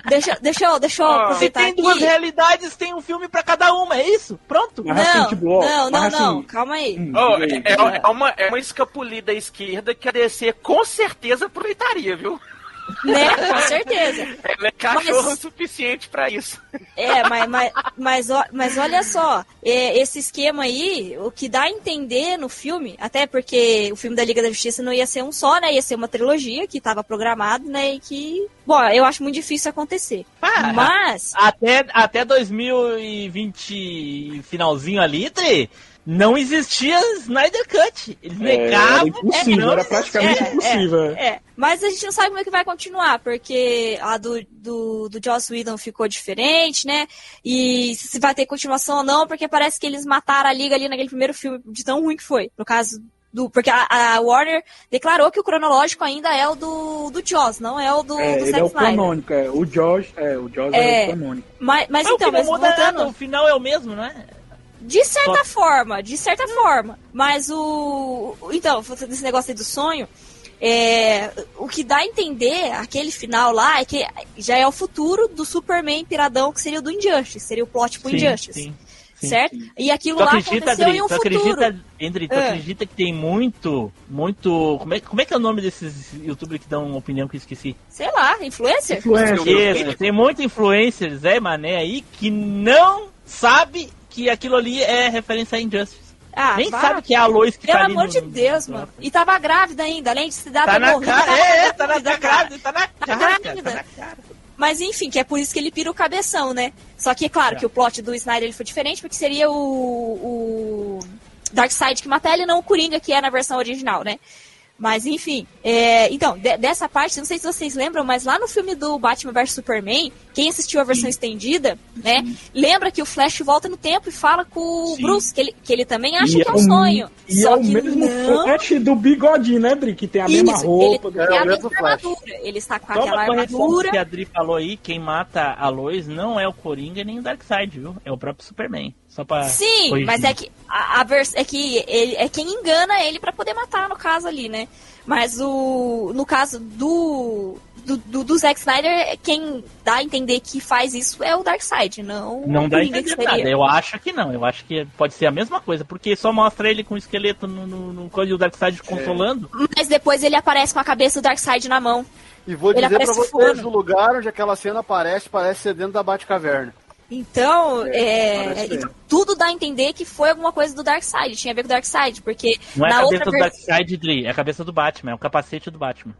deixa, deixa eu, deixa eu Ó, Se aproveitar tem duas aqui. realidades, tem um filme pra cada uma, é isso? Pronto. Mas assim, Não, tipo, ó, não, não, mas não, assim, calma aí. Oh, é, aí. é uma, é uma escapulida à esquerda que a DC com certeza aproveitaria, viu? Né? Com certeza. Ela é cachorro Mas- o suficiente pra isso. É, mas, mas, mas, mas olha só, é, esse esquema aí, o que dá a entender no filme, até porque o filme da Liga da Justiça não ia ser um só, né? Ia ser uma trilogia que estava programado, né? E que, bom, eu acho muito difícil acontecer. Ah, Mas, Até, até 2020, finalzinho ali, Tri, não existia Snyder Cut. Eles É, negavam. era impossível, era praticamente é, impossível. é. É, mas a gente não sabe como é que vai continuar, porque a do, do, do Joss Whedon ficou diferente, né? E se vai ter continuação ou não, porque parece que eles mataram a liga ali naquele primeiro filme, de tão ruim que foi. No caso do. Porque a, a Warner declarou que o cronológico ainda é o do, do Joss, não é o do, É, do ele Zack é o Snyder. canônico, é. O Josh, é, o Josh é, É. o canônico. Mas, mas Mas então, o que mas não muda voltando. nada, o final é o mesmo, não é? De certa forma, de certa forma. Mas o. Então, desse negócio aí do sonho, é, o que dá a entender, aquele final lá, é que já é o futuro do Superman piradão, que seria o do Injustice, seria o plot pro Sim, Injustice. sim, sim. certo? E aquilo Tu lá acredita, aconteceu Adri, em um tu futuro. acredita, Andri, tu É. acredita que tem muito, muito. Como é, como é que é o nome desses youtubers que dão opinião que eu esqueci? Sei lá, influencer? Influência. Isso, tem muito influencers, Zé Mané aí, que não sabe que aquilo ali é referência a Injustice. Ah, Nem vá. sabe que é a Lois que Pelo tá amor no- de Deus, no- mano. E tava grávida ainda, além de se dar Tá na morrido, cara, é, é, tá na, grávida, tá grávida, tá na Tá cara, tá na cara. Mas enfim, que é por isso que ele pira o cabeção, né? Só que, é claro, que o plot do Snyder ele foi diferente, porque seria o, o Darkseid que mata ele, e não o Coringa, que é na versão original, né? Mas enfim, é, então, de- dessa parte, não sei se vocês lembram, mas lá no filme do Batman vs Superman, quem assistiu a versão estendida, né, lembra que o Flash volta no tempo e fala com o Sim. Bruce, que ele, que ele também acha E que é é um sonho. E Só é o que mesmo não. Flash do bigodinho, né, Dri? Que tem a mesma Isso, roupa. ele É a mesma Flash. armadura. Ele está com Só aquela armadura. que a Adri falou aí, quem mata a Lois não é o Coringa nem o Darkseid, viu? É o próprio Superman. Só pra Sim, corrigir. mas é que a, a vers- é que ele é quem engana ele pra poder matar no caso ali, né? Mas o no caso do do, do, do Zack Snyder, quem dá a entender que faz isso é o Darkseid, não Não o dá a entender nada. Eu acho que não. Eu acho que pode ser a mesma coisa. Porque só mostra ele com o esqueleto no, no, no coisa e o É. Darkseid consolando. Mas depois ele aparece com a cabeça do Darkseid na mão. E vou Ele dizer pra vocês, o lugar onde aquela cena aparece, parece ser dentro da Batcaverna. Então, é, então, tudo dá a entender que foi alguma coisa do Darkseid, tinha a ver com o Darkseid, porque Não é na a outra cabeça do versão Darkseid, Dri. É a cabeça do Batman. É o capacete do Batman.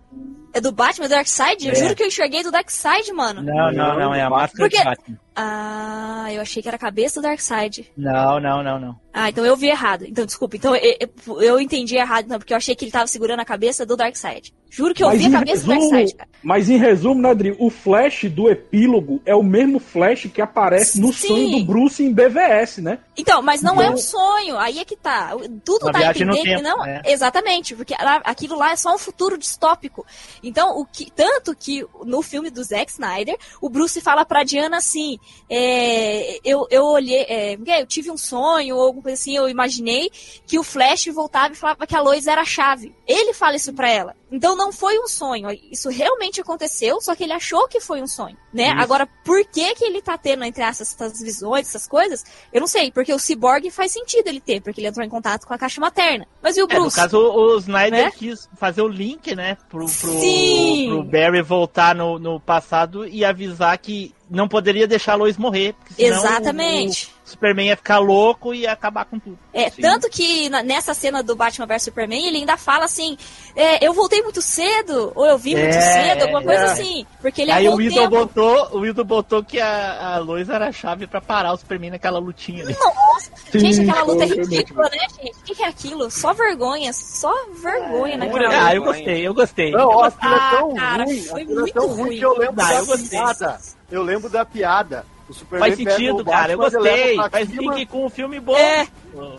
é do Batman, do Darkseid, eu É. juro que eu enxerguei do Darkseid, mano. Não, não, não. É a máscara Porque- do Batman. Ah, eu achei que era a cabeça do Darkseid. Não, não, não, não. Ah, então eu vi errado. Então, desculpa. Então eu, eu- eu entendi errado, não, porque eu achei que ele tava segurando a cabeça do Darkseid. Juro que eu Mas vi a em, cabeça do resumo, Darkseid, cara. mas em resumo, né, Dri? O Flash do epílogo é o mesmo Flash que aparece no Sim. sonho do Bruce em BVS, né? Então, mas não é Então- um sonho, aí é que tá. Tudo no entender que tempo, não. é. Exatamente, porque aquilo lá é só um futuro distópico. Então, o que, tanto que no filme do Zack Snyder, o Bruce fala pra Diana assim: é, eu, eu olhei, é, eu tive um sonho, ou alguma coisa assim, eu imaginei que o Flash voltava e falava que a Lois era a chave. Ele fala isso pra ela. Então não foi um sonho. Isso realmente aconteceu, só que ele achou que foi um sonho, né? Isso. Agora, por que que ele tá tendo entre essas, essas visões, essas coisas? Eu não sei, porque o Cyborg faz sentido ele ter, porque ele entrou em contato com a caixa materna. Mas e o É, no Bruce? caso, o Snyder Né? quis fazer o link, né? Pro, pro, Sim. pro Barry voltar no, no passado e avisar que não poderia deixar a Lois morrer. Senão Exatamente. O, o Superman ia ficar louco e ia acabar com tudo. É, Sim. tanto que na- nessa cena do Batman vs Superman, ele ainda fala assim: é, eu voltei muito cedo, ou eu vim muito É, cedo, alguma coisa é. assim. Porque ele Aí o Widow tempo. botou, o Widow botou que a, a Lois era a chave pra parar o Superman naquela lutinha ali. Nossa, gente, aquela luta é muito ridícula, né, gente? O que, é aquilo? Só vergonha, só vergonha naquela luta. Ah, eu gostei, eu gostei. Não, ó, aquilo é tão Ah, cara, ruim, foi é muito tão ruim ruim. que eu lembro Ah, da eu gostei. piada. Eu lembro da piada. O Superman Faz sentido, o cara. Eu gostei. Faz cima, link com um filme bom. É.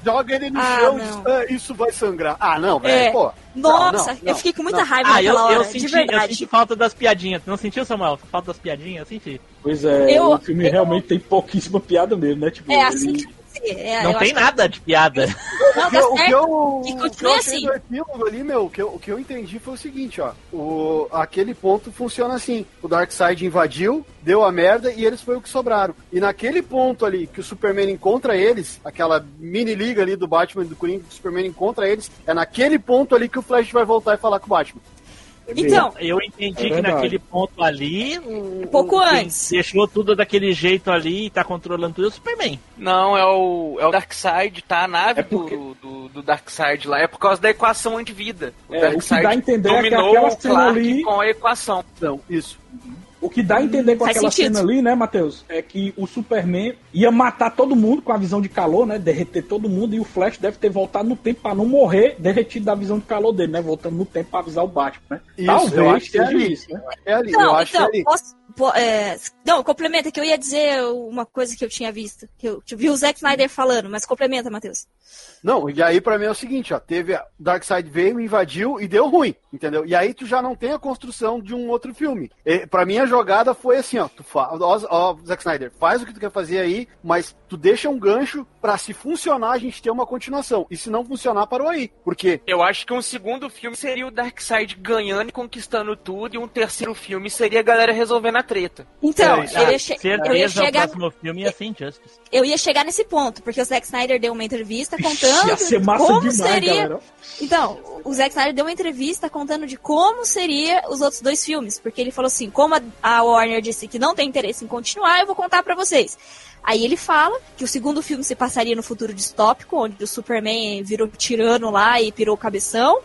Joga ele no Ah, chão e não. "Ah, isso vai sangrar. Ah, não, velho, É. pô. Nossa, Não, não, eu fiquei com muita não. raiva Ah, eu, naquela hora, eu, de senti, eu verdade. senti falta das piadinhas. Não sentiu, Samuel? Falta das piadinhas? Eu senti. Pois é, Eu- o filme eu- realmente tem pouquíssima piada mesmo, né? Tipo, É assim ele- ser. É, não tem nada de piada. que não O que, eu, o que eu, Que o que eu achei assim. do epílogo ali, meu, o que, eu, o que eu entendi foi o seguinte, ó. O, aquele ponto funciona assim. O Darkseid invadiu, deu a merda e eles foi o que sobraram. E naquele ponto ali que o Superman encontra eles, aquela mini liga ali do Batman e do Coringa que o Superman encontra eles, é naquele ponto ali que o Flash vai voltar e falar com o Batman. Então, Eu entendi É que naquele ponto ali. O, Pouco o- antes. Deixou tudo daquele jeito ali e tá controlando tudo é o Superman. Não, é o, é o Darkseid, tá? A nave É porque- do, do, do Darkseid lá. É por causa da equação antivida. O É, o que dá a entender é que dominou aquela o Clark ali- com a equação. Então, isso. O que dá a entender com Faz aquela sentido. cena ali, né, Matheus? É que o Superman ia matar todo mundo com a visão de calor, né? Derreter todo mundo e o Flash deve ter voltado no tempo pra não morrer derretido da visão de calor dele, né? Voltando no tempo pra avisar o Batman, né? Isso, eu Talvez acho que é seja ali. isso, né? É ali, eu Não, acho então, que é ali. posso, po- é, não, complementa, que eu ia dizer uma coisa que eu tinha visto. Que eu vi o Zack Snyder falando, mas complementa, Matheus. Não, e aí pra mim é o seguinte, ó, teve a Darkseid veio, invadiu e deu ruim, entendeu? E aí tu já não tem a construção de um outro filme. Pra mim a jogada foi assim, ó, tu fa... ó, ó, Zack Snyder, faz o que tu quer fazer aí, mas tu deixa um gancho pra se funcionar a gente ter uma continuação. E se não funcionar, parou aí. Porque Eu acho que um segundo filme seria o Darkseid ganhando e conquistando tudo, e um terceiro filme seria a galera resolvendo a treta. Então, É, eu, ia che- eu ia Certeza, o chegar, próximo filme ia ser Injustice. eu ia chegar nesse ponto, porque o Zack Snyder deu uma entrevista contando Ia ser massa como demais, seria. galera. Então, o Zack Snyder deu uma entrevista contando de como seria os outros dois filmes, porque ele falou assim, como a- Warner disse que não tem interesse em continuar, eu vou contar pra vocês. Aí ele fala que o segundo filme se passaria no futuro distópico, onde o Superman virou tirano lá e pirou o cabeção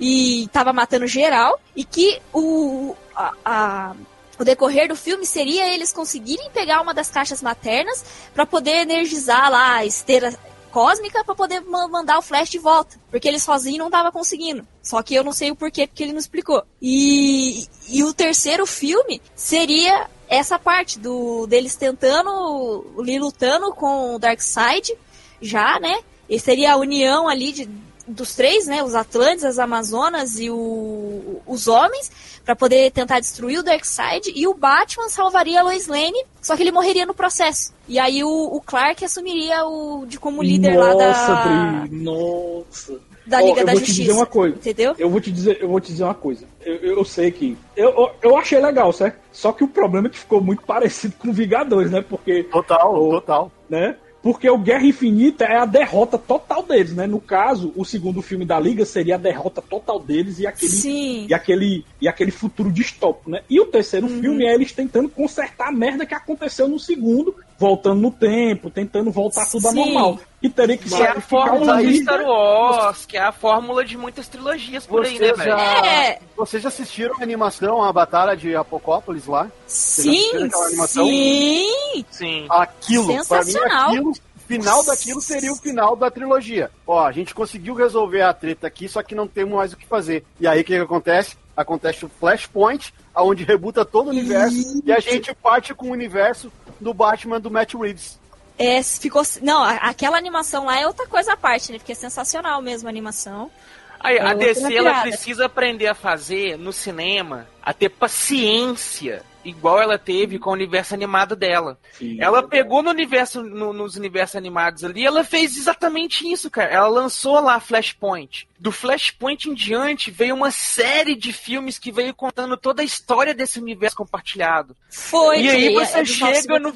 e tava matando geral, e que o, a- a- o decorrer do filme seria eles conseguirem pegar uma das caixas maternas pra poder energizar lá a esteira cósmica pra poder ma- mandar o Flash de volta, porque ele sozinho não tava conseguindo. Só que eu não sei o porquê, porque ele não explicou. E, e o terceiro filme seria essa parte do deles tentando, lutando com o Darkseid, já, né? E seria a união ali de, dos três, né? Os Atlantes, as Amazonas e o- os homens, pra poder tentar destruir o Darkseid. E o Batman salvaria a Lois Lane, só que ele morreria no processo. E aí o, o Clark assumiria o de como líder lá Nossa, da, Dri, nossa. da Ó, Liga eu da vou te Justiça. dizer uma coisa. Entendeu? Eu vou te dizer, eu vou te dizer uma coisa. Eu, eu sei que. Eu, eu, eu achei legal, certo? Só que o problema é que ficou muito parecido com Vingadores, né? Porque. total, total. né? Porque o Guerra Infinita é a derrota total deles, né? No caso, o segundo filme da Liga seria a derrota total deles e aquele, Sim. e aquele, e aquele futuro distópico, né? E o terceiro Uhum. filme é eles tentando consertar a merda que aconteceu no segundo, voltando no tempo, tentando voltar tudo a Sim. normal. E teria que Que é a fórmula de. Star Wars, que é a fórmula de muitas trilogias por aí, né, velho? já, É. vocês já assistiram a animação, a Batalha de Apocópolis lá? Sim, sim. Sim. Aquilo, pra mim, Sensacional. aquilo, final daquilo seria o final da trilogia. Ó, a gente conseguiu resolver a treta aqui, só que não temos mais o que fazer. E aí, o que, que acontece? Acontece o Flashpoint, aonde rebuta todo o universo, e a gente parte com o universo do Batman do Matt Reeves. É, ficou. Não, aquela animação lá é outra coisa à parte, né? Porque é sensacional mesmo a animação. Aí, É a DC ela precisa aprender a fazer no cinema, a ter paciência, igual ela teve com o universo animado dela. Sim. Ela pegou no universo, no- nos universos animados ali, ela fez exatamente isso, cara. Ela lançou lá Flashpoint. Do Flashpoint em diante veio uma série de filmes que veio contando toda a história desse universo compartilhado. Foi. E aí você é chega no-.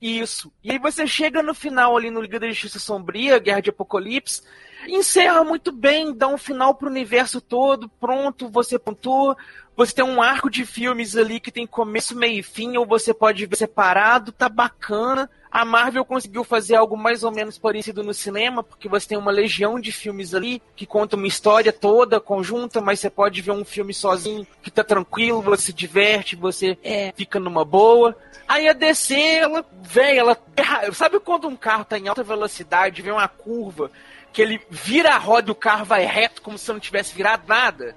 Isso. E aí você chega no final ali no Liga da Justiça Sombria, Guerra de Apocalipse, encerra muito bem, dá um final pro universo todo, pronto, você pontua. Você tem um arco de filmes ali que tem começo, meio e fim, ou você pode ver separado, tá bacana. A Marvel conseguiu fazer algo mais ou menos parecido no cinema, porque você tem uma legião de filmes ali que conta uma história toda, conjunta, mas você pode ver um filme sozinho que tá tranquilo, você se diverte, você É. fica numa boa. Aí a DC, ela, velho, ela. Sabe quando um carro tá em alta velocidade, vem uma curva, que ele vira a roda e o carro vai reto como se não tivesse virado nada?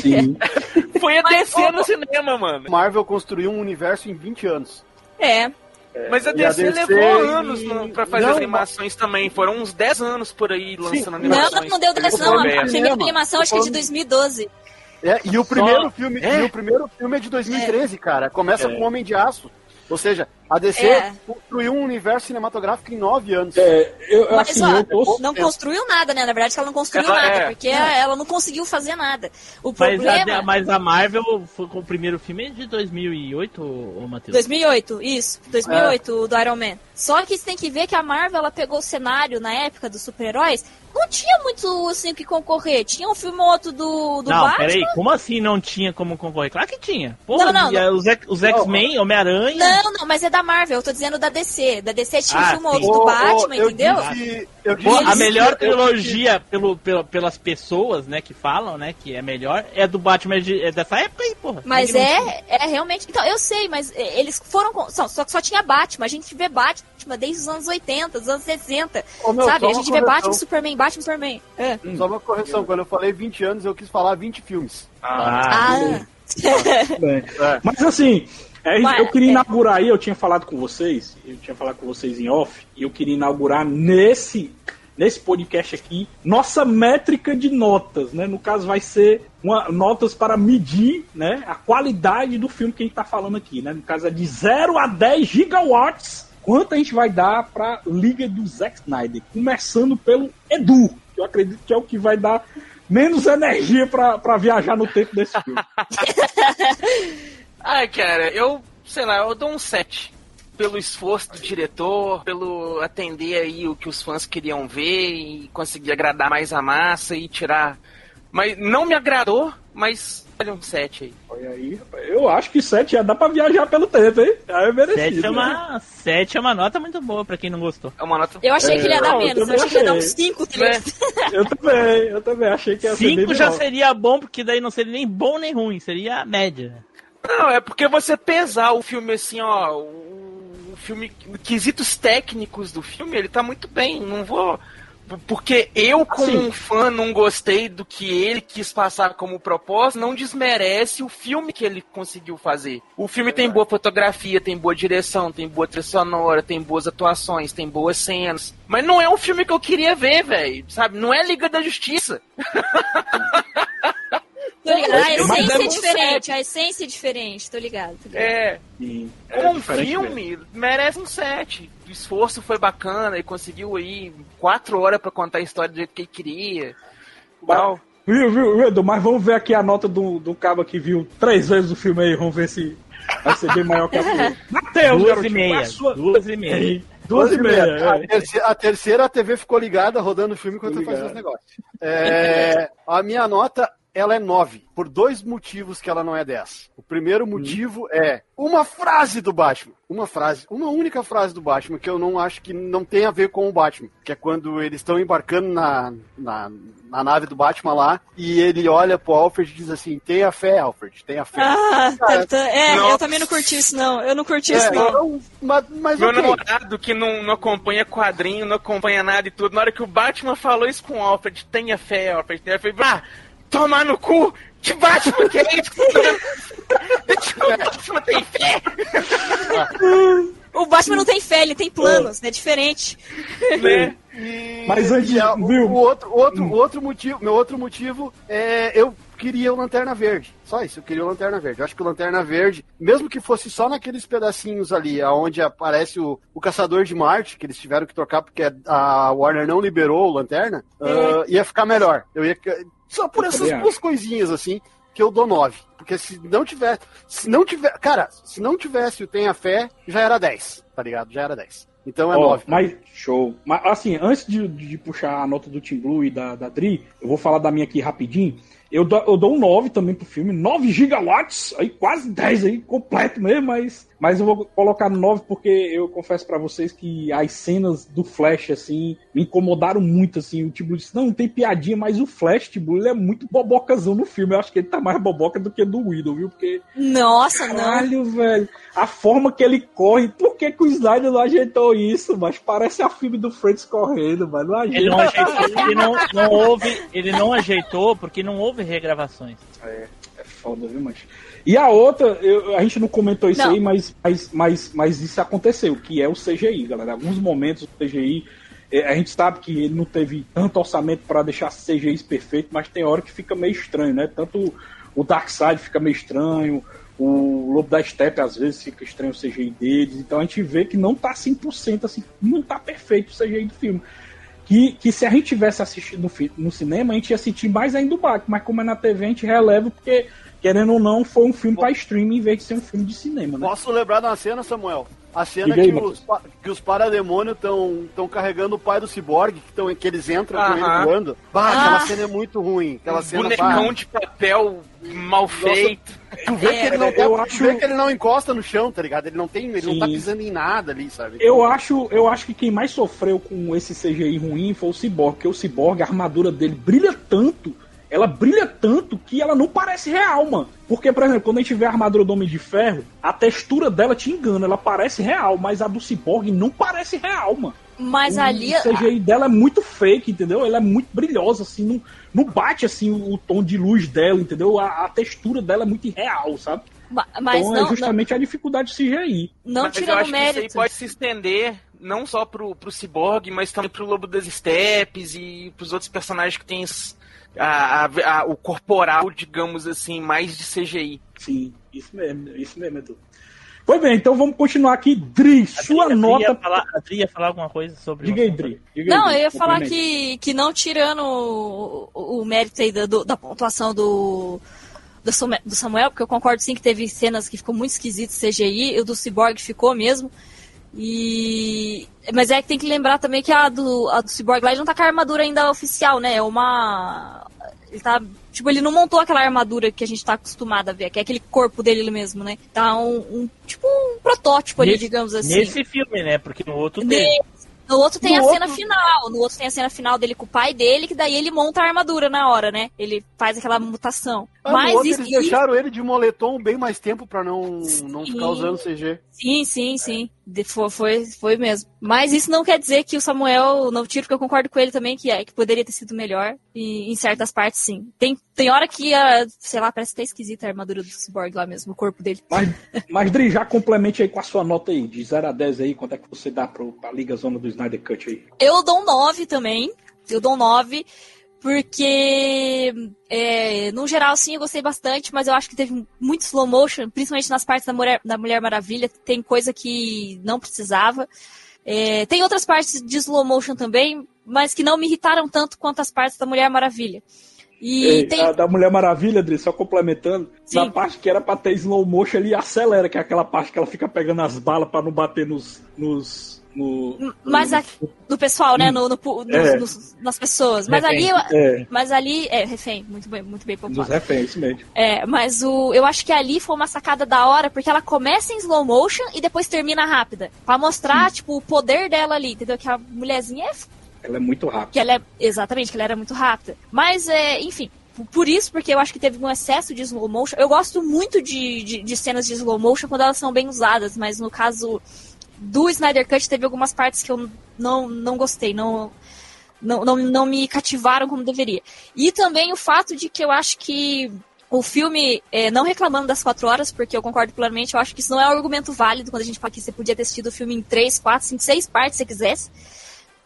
Sim. Foi a DC no cinema, mano. Marvel construiu um universo em 20 anos. É. Mas a e a DC, DC levou e- anos no- pra fazer Não, as animações também. Foram uns 10 anos por aí lançando Não, animações. não, não deu 10 Pelo não. A primeira animação acho que é de Tô falando- 2012. É, e o primeiro filme, É? e o primeiro filme é de 2013, cara. Começa É. com Homem de Aço. Ou seja, a DC É. construiu um universo cinematográfico em nove anos. É, eu, Mas, assim, ó, eu tô. não construiu nada, né? Na verdade, ela não construiu Ela nada, é. porque ela não conseguiu fazer nada. O Mas problema. a, mas a Marvel foi com o primeiro filme de 2008, ô ô, Matheus? 2008, isso, 2008, o do Iron Man. Só que você tem que ver que a Marvel ela pegou o cenário na época dos super-heróis, não tinha muito assim o que concorrer. Tinha um filme ou outro do, do não, Batman. peraí, como assim não tinha como concorrer? Claro que tinha. Porra, Não, não, os, X- os X-Men, Homem-Aranha. Não, não, mas é da da Marvel, eu tô dizendo da DC. Da DC tinha Ah, um filme do Batman, eu entendeu? disse- eu Pô, disse- a melhor eu- trilogia pelo, pelo- pelas pessoas, né, que falam, né, que é melhor, é do Batman de, é dessa época aí, porra. Mas é, é realmente. Então, eu sei, mas é, eles foram. com- Só, só que só tinha Batman. A gente vê Batman desde os anos 80, dos anos 60. Ô, meu, sabe? A gente vê correção. Batman, Superman, Batman, Superman. É. Só uma correção, quando eu falei 20 anos, eu quis falar 20 filmes. Ah, Ah, É. Mas assim, é, Mas- eu queria é. inaugurar aí, eu tinha falado com vocês, eu tinha falado com vocês em off, e eu queria inaugurar nesse, nesse podcast aqui, nossa métrica de notas, né? No caso vai ser uma, notas para medir né, a qualidade do filme que a gente tá falando aqui, né? No caso é de 0 a 10 gigawatts, quanto a gente vai dar pra Liga do Zack Snyder, começando pelo Edu, que eu acredito que é o que vai dar menos energia pra viajar no tempo desse filme. Ai, cara, eu, sei lá, eu dou um 7. Pelo esforço do diretor, pelo atender aí o que os fãs queriam ver e conseguir agradar mais a massa e tirar. Mas não me agradou, mas olha um 7 aí. Olha aí, rapaz, eu acho que 7 já dá pra viajar pelo tempo, hein? Aí é merecido. Sete é, né? uma, sete é uma nota muito boa pra quem não gostou. É uma nota. eu achei que ele ia dar Não, eu menos. Eu também achei que ia dar uns achei. 5, 3. Eu também, eu também achei que ia ser Cinco bem já menor. seria bom, porque daí não seria nem bom nem ruim, seria a média. Não, é porque você pesar o filme assim, ó. O filme. Quesitos técnicos do filme, ele tá muito bem. Não vou. Porque eu, como Assim. um fã, não gostei do que ele quis passar como propósito, não desmerece o filme que ele conseguiu fazer. O filme tem boa fotografia, tem boa direção, tem boa trilha sonora, tem boas atuações, tem boas cenas. Mas não é um filme que eu queria ver, velho. Sabe? Não é Liga da Justiça. Tô ligado. A essência é é diferente, sete. a essência é diferente, tô ligado. Tô ligado. É. Sim, é Como um diferente mesmo. filme, merece um 7. O esforço foi bacana e conseguiu aí quatro horas pra contar a história do jeito que ele queria. Tal. Viu, viu, viu, Edu? Mas vamos ver aqui a nota do, do cabo que viu três vezes o filme aí. Vamos ver se vai ser bem maior que a sua. Matheus, Duas e meia. é a sua- Duas e meia. Duas e meia. A é. terceira, a terceira a TV ficou ligada, rodando o filme enquanto eu fazia os negócios. É, a minha nota, ela é 9, por dois motivos que ela não é 10. O primeiro motivo é uma frase do Batman. Uma frase, uma única frase do Batman que eu não acho que não tem a ver com o Batman. Que é quando eles estão embarcando na, na, na nave do Batman lá e ele olha pro Alfred e diz assim: tenha fé, Alfred, tenha fé. Ah, tá, tá. é, Nossa. eu também não curti isso, não. Eu não curti É, isso, não. então, mas, mas Meu ok. namorado que não, não acompanha quadrinho, não acompanha nada e tudo, na hora que o Batman falou isso com o Alfred, tenha fé, Alfred, tenha fé, ah, tomar no cu! Que Batman que é isso? o Batman tem fé! O Batman não tem fé, ele tem planos, é diferente. né? E- Mas antes, e o, viu? o outro, outro, o outro motivo, meu outro motivo é eu queria o Lanterna Verde. Só isso, eu queria o Lanterna Verde. Eu acho que o Lanterna Verde, mesmo que fosse só naqueles pedacinhos ali, aonde aparece o, o Caçador de Marte, que eles tiveram que trocar porque a Warner não liberou o Lanterna, ah, ia ficar melhor. Eu ia só por Eu essas duas coisinhas assim que eu dou 9. Porque se não tivesse, se não tiver, cara, se não tivesse o Tenha Fé, já era 10, tá ligado? Já era 10. Então é Ó, 9. mas show. Mas assim, antes de, de puxar a nota do Team Blue e da, da Dri, eu vou falar da minha aqui rapidinho. Eu dou, eu dou um 9 também pro filme, 9 gigawatts, aí quase 10 aí, completo mesmo, mas, mas eu vou colocar 9 porque eu confesso pra vocês que as cenas do Flash, assim, me incomodaram muito, assim, o Tibu disse, não, não tem piadinha, mas o Flash, Tibu, ele é muito bobocazão no filme, eu acho que ele tá mais boboca do que do Widow, viu, porque Nossa, não. Caralho, velho. A forma que ele corre, por que, que o Snyder não ajeitou isso? Mas parece a filme do Freitas correndo, mas não ajeita. Ele não ajeitou, ele não, não houve, ele não ajeitou porque não houve regravações. É foda, viu, mas. E a outra, eu- a gente não comentou isso Não. aí, mas, mas, mas, mas isso aconteceu, que é o CGI, galera. Alguns momentos o CGI. é, A gente sabe que ele não teve tanto orçamento para deixar CGIs perfeito, mas tem hora que fica meio estranho, né? Tanto o Darkseid fica meio estranho, o Lobo da Steppe às vezes fica estranho o CGI deles, então a gente vê que não tá 100% assim, não tá perfeito o CGI do filme. Que, que se a gente tivesse assistido no, no cinema, a gente ia sentir mais ainda o Batman, mas como é na TV, a gente releva, porque, querendo ou não, foi um filme pra streaming em vez de ser um filme de cinema, né? Posso lembrar de uma cena, Samuel? A cena aí, que, os, que os parademônios estão carregando o pai do ciborgue, que, tão, que eles entram com ele voando. Bah, Ah. aquela cena é muito ruim. Aquela cena bonecão bah, de papel mal feito. Tu vê, que ele não É, tá- eu tu acho- vê que ele não encosta no chão, tá ligado? Ele não tem, ele não tá pisando em nada ali, sabe? Eu acho, eu acho que quem mais sofreu com esse CGI ruim foi o Cyborg, porque o Cyborg, a armadura dele brilha tanto, ela brilha tanto que ela não parece real, mano. Porque, por exemplo, quando a gente vê a armadura do Homem de Ferro, a textura dela te engana, ela parece real, mas a do Cyborg não parece real, mano. Mas o ali. CGI dela é muito fake, entendeu? Ela é muito brilhosa, assim, não, não bate assim o, o tom de luz dela, entendeu? A, a textura dela é muito irreal, sabe? ma- Mas então não, é não, justamente a dificuldade do CGI. não Mas eu tirando acho que isso aí mérito. pode se estender não só pro, pro Cyborg, mas também pro Lobo das Steppes e pros outros personagens que tem a- a- a- o corporal, digamos assim, mais de CGI. Sim, isso mesmo, isso mesmo, Edu. Pois bem, então vamos continuar aqui. Dri, sua A Dri ia nota. falar, a Dri ia falar alguma coisa sobre Diga aí. Dri. Diga aí, Não, Dri, eu ia falar que, que não tirando o, o- mérito aí da, do- da pontuação do, do Samuel, porque eu concordo sim que teve cenas que ficou muito esquisito CGI, e o do Cyborg ficou mesmo. E. Mas é que tem que lembrar também que a do, a do Cyborg ele não tá com a armadura ainda oficial, né? É uma. Ele tá. Tipo, ele não montou aquela armadura que a gente tá acostumado a ver, que é aquele corpo dele mesmo, né? Tá um. um- tipo um protótipo ali, Nesse- digamos assim. Nesse filme, né? Porque no outro tem. Ne- No outro tem No a outro- cena final. No outro tem a cena final dele com o pai dele, que daí ele monta a armadura na hora, né? Ele faz aquela mutação. Ah, Mas no outro isso, eles deixaram ele de moletom bem mais tempo pra não, não ficar usando CG. Sim, sim, sim. De- Foi, foi, foi mesmo. Mas isso não quer dizer que o Samuel não tiro, porque eu concordo com ele também que, é, que poderia ter sido melhor. E em certas partes, sim. Tem, tem hora que, a, sei lá, parece até esquisita a armadura do Cyborg lá mesmo, o corpo dele. Mas, mas Dri, já complemente aí com a sua nota aí, de 0 a 10 aí, quanto é que você dá pro, pra Liga Zona do Snyder Cut aí? Eu dou um 9 também. Eu dou um 9. Porque, é, no geral, sim, eu gostei bastante, mas eu acho que teve muito slow motion, principalmente nas partes da Mulher, da Mulher Maravilha. Tem coisa que não precisava. É, tem outras partes de slow motion também, mas que não me irritaram tanto quanto as partes da Mulher Maravilha. E Ei, tem. a da Mulher Maravilha, Dri, só complementando, Sim. na parte que era pra ter slow motion, ele acelera, que é aquela parte que ela fica pegando as balas pra não bater nos. nos no, Mas no- a, do pessoal, né? No, no- nos- É. nos- nas pessoas. Mas ali. Refém. eu- É, Mas ali. É, refém, muito bem, muito bem pontuado. dos reféns, isso mesmo. É, mas o, eu acho que ali foi uma sacada da hora, porque ela começa em slow motion e depois termina rápida. Pra mostrar, tipo, o poder dela ali, entendeu? Que a mulherzinha é. Ela é muito rápida. Que ela é. Exatamente, que ela era muito rápida. Mas, é, enfim. Por isso, porque eu acho que teve um excesso de slow motion. Eu gosto muito de, de, de cenas de slow motion quando elas são bem usadas, mas no caso do Snyder Cut teve algumas partes que eu não, não gostei, não, não, não, não me cativaram como deveria. E também o fato de que eu acho que o filme, é, não reclamando das quatro horas, porque eu concordo plenamente, eu acho que isso não é um argumento válido quando a gente fala que você podia ter assistido o filme em três, quatro, cinco, seis partes se você quisesse.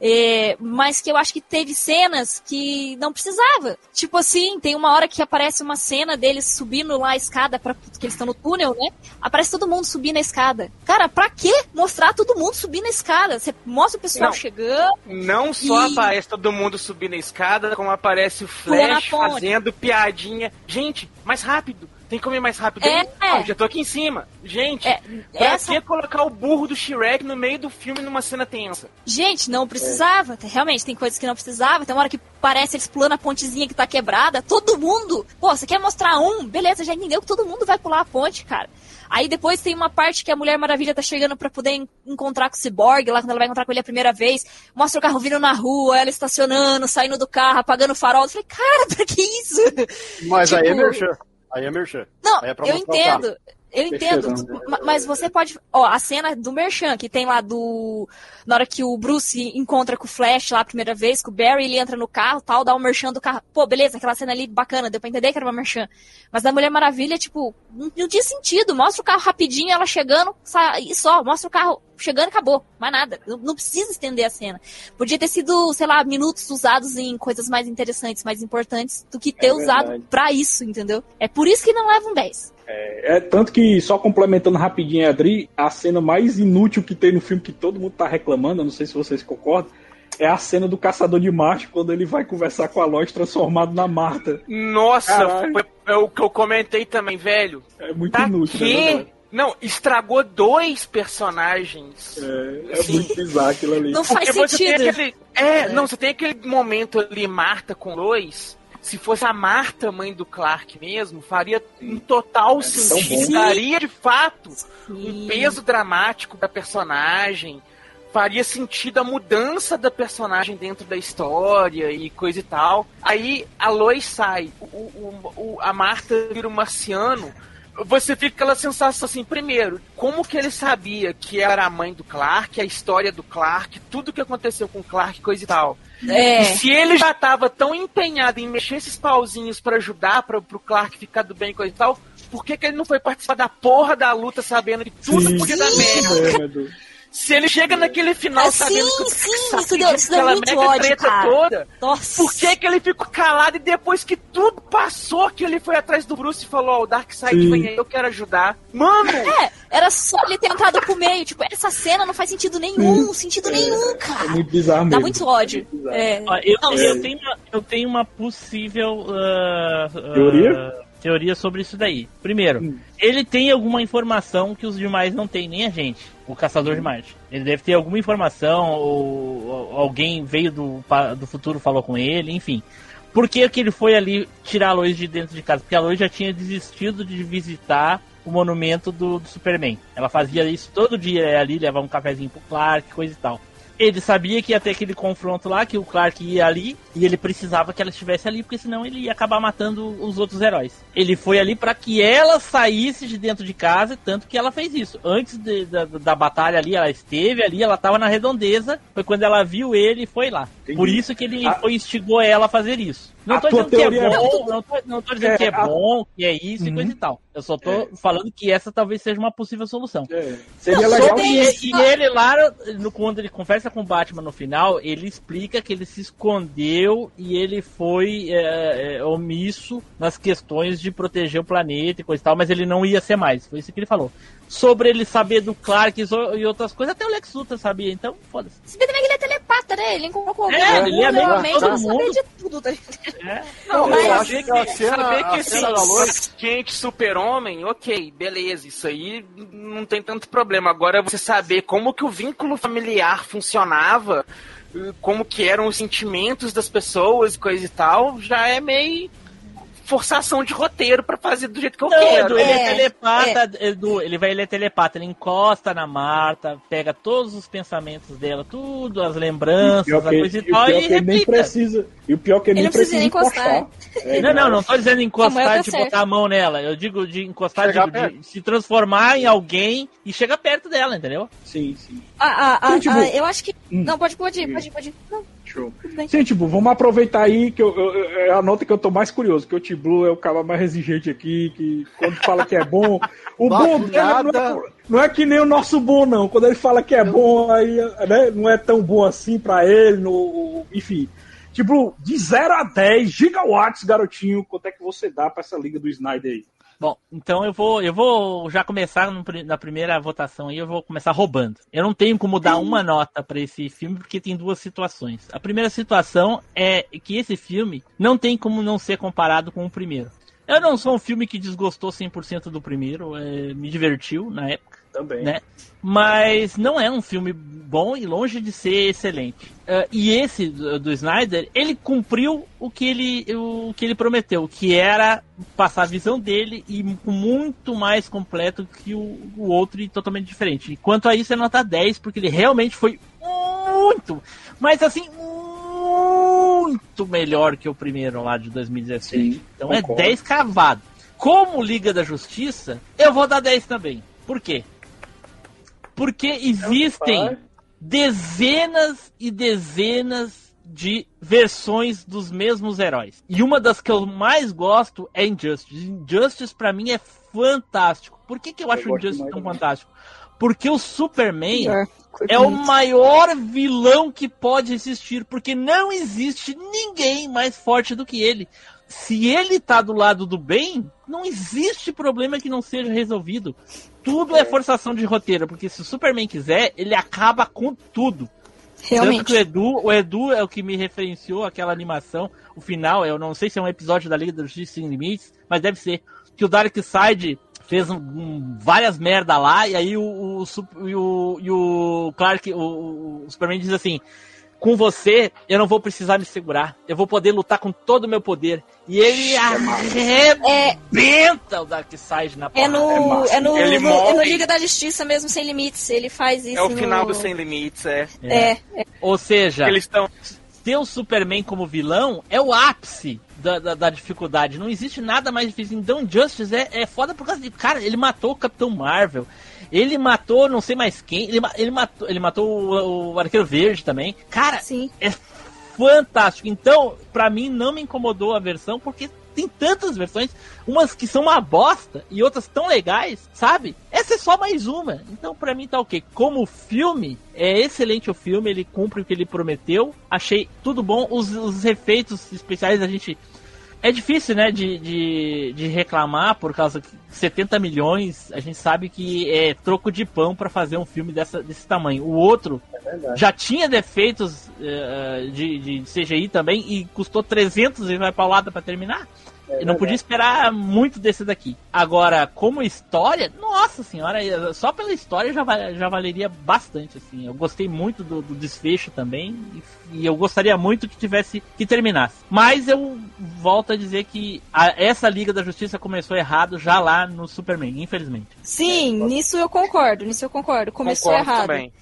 É, mas que eu acho que teve cenas que não precisava. Tipo assim, tem uma hora que aparece uma cena deles subindo lá a escada, pra, que eles estão no túnel, né? Aparece todo mundo subindo a escada. Cara, pra que mostrar todo mundo subindo a escada? Você mostra o pessoal Não. chegando. Não só E- aparece todo mundo subindo a escada, como aparece o Flash fazendo piadinha. Gente, mais rápido. Tem que comer mais rápido. É. "Ah, já tô aqui em cima. Gente, É, pra essa- que colocar o burro do Shrek no meio do filme numa cena tensa? Gente, não precisava. Realmente, tem coisas que não precisava. Tem uma hora que parece eles pulando a pontezinha que tá quebrada. Todo mundo. Pô, você quer mostrar um? Beleza, já entendeu que todo mundo vai pular a ponte, cara. Aí depois tem uma parte que a Mulher Maravilha tá chegando pra poder en- encontrar com o Cyborg, lá quando ela vai encontrar com ele a primeira vez. Mostra o carro vindo na rua, ela estacionando, saindo do carro, apagando o farol. Eu falei, cara, pra que isso? Mas aí é Tipo- merchan. Aí é merchan. Não, é eu entendo. Eu entendo. Fechadão. ma- Mas você pode. Ó, a cena do Merchan, que tem lá do. Na hora que o Bruce encontra com o Flash lá a primeira vez, com o Barry, ele entra no carro tal, dá um Merchan do carro. Pô, beleza, aquela cena ali bacana, deu pra entender que era uma Merchan. Mas da Mulher Maravilha, tipo, não, não tinha sentido. Mostra o carro rapidinho, ela chegando, e só, mostra o carro chegando e acabou. Mais nada. Não, não precisa estender a cena. Podia ter sido, sei lá, minutos usados em coisas mais interessantes, mais importantes, do que ter É usado pra isso, entendeu? É por isso que não leva um 10. É tanto que, só complementando rapidinho, Adri, a cena mais inútil que tem no filme, que todo mundo tá reclamando, eu não sei se vocês concordam, é a cena do caçador de Marte, quando ele vai conversar com a Lois transformado na Marta. Nossa, Caralho. foi é o que eu comentei também, velho. É muito Pra inútil, né, quê? verdade? Não, estragou dois personagens. É, é muito bizarro aquilo ali. Não faz Porque você tem sentido. aquele. É, não, você tem aquele momento ali, Marta com Lois. Se fosse a Marta, mãe do Clark mesmo, faria um total sentido. Daria de fato um Sim. peso dramático da personagem. Faria sentido a mudança da personagem dentro da história e coisa e tal. Aí a Lois sai, o, o- o- a Marta vira um marciano. Você fica aquela sensação assim, primeiro, como que ele sabia que era a mãe do Clark, a história do Clark, tudo que aconteceu com o Clark, coisa e tal. E É. se ele já tava tão empenhado em mexer esses pauzinhos pra ajudar para pro Clark ficar do bem e coisa e tal, por que, que ele não foi participar da porra da luta sabendo que tudo Sim, podia dar merda? É. Se ele chega naquele final Ah, sabendo sim, que sim, sabia isso deu- isso deu muito ódio, cara. toda, Nossa. por que, que ele ficou calado e depois que tudo passou, que ele foi atrás do Bruce e falou, ó, o Darkseid vem aí, eu quero ajudar. Mano! É, era só ele ter entrado pro meio. Tipo, essa cena não faz sentido nenhum, sentido nenhum, É cara. muito bizarro mesmo. Dá muito ódio. É. É. Ó, eu, Não, eu tenho uma, eu tenho uma possível ah, ah, Teoria? Teoria sobre isso daí. Primeiro, Hum. ele tem alguma informação que os demais não têm, nem a gente, o Caçador de Marte. Ele deve ter alguma informação, ou, ou alguém veio do, do futuro falou com ele, enfim. Por que, que ele foi ali tirar a Lois de dentro de casa? Porque a Lois já tinha desistido de visitar o monumento do, do Superman. Ela fazia isso todo dia ia ali, levava um cafezinho pro Clark, coisa e tal. Ele sabia que ia ter aquele confronto lá, que o Clark ia ali, e ele precisava que ela estivesse ali, porque senão ele ia acabar matando os outros heróis. Ele foi ali para que ela saísse de dentro de casa, tanto que ela fez isso. Antes de- da, da batalha ali, ela esteve ali, ela tava na redondeza, foi quando ela viu ele e foi lá. Entendi. Por isso que ele A- foi, instigou ela a fazer isso. Não A tô tua dizendo que é bom, não tô, não tô dizendo É, que é bom, que é isso e Uhum. coisa e tal. Eu só tô É. falando que essa talvez seja uma possível solução. É, Seria Não, legal. E, e ele lá, no, quando ele conversa com o Batman no final, ele explica que ele se escondeu e ele foi é, é, omisso nas questões de proteger o planeta e coisa e tal, mas ele não ia ser mais. Foi isso que ele falou. Sobre ele saber do Clark e outras coisas, até o Lex Luthor sabia, então foda-se. Se bem também que ele é telepata, né? Ele encontrou com É, alguém, ele é realmente todo mundo. de tudo. Tá? É. Não, Mas- eu acho que a que cena- saber que a assim, cena da Lois- quente super-homem, ok, beleza, isso aí não tem tanto problema. Agora você saber como que o vínculo familiar funcionava, como que eram os sentimentos das pessoas e coisa e tal, já é meio forçação de roteiro pra fazer do jeito que eu Não, quero. Edu, ele é, É, telepata, Edu, ele vai, ele é telepata, ele encosta na Marta, pega todos os pensamentos dela, tudo, as lembranças, a coisa e e o tal, pior e ele nem precisa. E o pior que ele, Ele nem não precisa precisa encostar. encostar. É, Não, não, não tô dizendo encostar tá de certo. botar a mão nela. Eu digo de encostar, digo, de se transformar em alguém e chegar perto dela, entendeu? Sim, sim. Ah, ah, ah, Sim, tipo- ah, eu acho que. Hum. Não, pode, pode ir, pode ir, pode ir. Não, Show. Sim, tipo, vamos aproveitar aí que eu, eu, eu- é a nota que eu tô mais curioso, que o T-Blue é o cara mais exigente aqui, que quando fala que é bom, o bom dele não nada. é, não é que nem o nosso bom, não. Quando ele fala que é bom, aí né, não é tão bom assim pra ele, no, enfim. Tipo, de 0 a 10 gigawatts, garotinho, quanto é que você dá pra essa liga do Snyder aí? Bom, então eu vou, eu vou já começar na primeira votação aí, eu vou começar roubando. Eu não tenho como dar uma nota pra esse filme porque tem duas situações. A primeira situação é que esse filme não tem como não ser comparado com o primeiro. Eu não sou um filme que desgostou 100% do primeiro, é, me divertiu na época. Também. né? Mas não é um filme bom e longe de ser excelente. Ah, e esse do, do Snyder, ele cumpriu o que ele, o que ele prometeu, que era passar a visão dele e muito mais completo que o, o outro e totalmente diferente. E quanto a isso, é nota 10, porque ele realmente foi muito, mas assim, muito melhor que o primeiro lá de 2016. Sim, então concordo. é 10 cavado. Como Liga da Justiça, eu vou dar 10 também. Por quê? Porque existem Vai. dezenas e dezenas de versões dos mesmos heróis. E uma das que eu mais gosto é Injustice. Injustice pra mim é fantástico. Por que, que eu acho gosto Injustice tão também. fantástico? Porque o Superman É, é o maior vilão que pode existir, porque não existe ninguém mais forte do que ele. Se ele tá do lado do bem, não existe problema que não seja resolvido. Tudo é forçação de roteiro, porque se o Superman quiser, ele acaba com tudo. Tanto que Realmente. o Edu, o Edu é o que me referenciou aquela animação, o final, eu não sei se é um episódio da Liga da Justiça Sem Limites, mas deve ser. Que o Darkseid fez um- um- várias merda lá, e aí o, o, e o, e o Clark, o, o Superman diz assim: com você, eu não vou precisar me segurar. Eu vou poder lutar com todo o meu poder. E ele arrebenta o Darkseid na É porrada. no, é no, Ele no, é no. Liga da Justiça mesmo, sem limites. Ele faz isso. É o final no... do Sem Limites, é. É, Ou seja, Eles estão. ter o Superman como vilão é o ápice da, da, da dificuldade. Não existe nada mais difícil. Então, Justice é, é foda por causa de. Cara, ele matou o Capitão Marvel. Ele matou não sei mais quem. Ele, ele matou, ele matou o, o Arqueiro Verde também. Cara, sim. é fantástico. Então, pra mim, não me incomodou a versão, porque tem tantas versões, umas que são uma bosta e outras tão legais, sabe? Essa é só mais uma. Então, pra mim, tá ok. Como filme, é excelente o filme, ele cumpre o que ele prometeu. Achei tudo bom. Os, os efeitos especiais a gente. É difícil, né, de, de, de reclamar por causa que 70 milhões, a gente sabe que é troco de pão pra fazer um filme dessa, desse tamanho. O outro já tinha defeitos eh, de, de CGI também e custou 300 e vai pra lado pra terminar. Eu não podia esperar muito desse daqui. Agora, como história, nossa senhora, só pela história já, já valeria bastante, assim. Eu gostei muito do, do desfecho também e, e eu gostaria muito que tivesse que terminasse. Mas eu volto a dizer que a- essa Liga da Justiça começou errado já lá no Superman, infelizmente. Sim, nisso eu concordo, nisso eu concordo. Começou Concordo errado. também.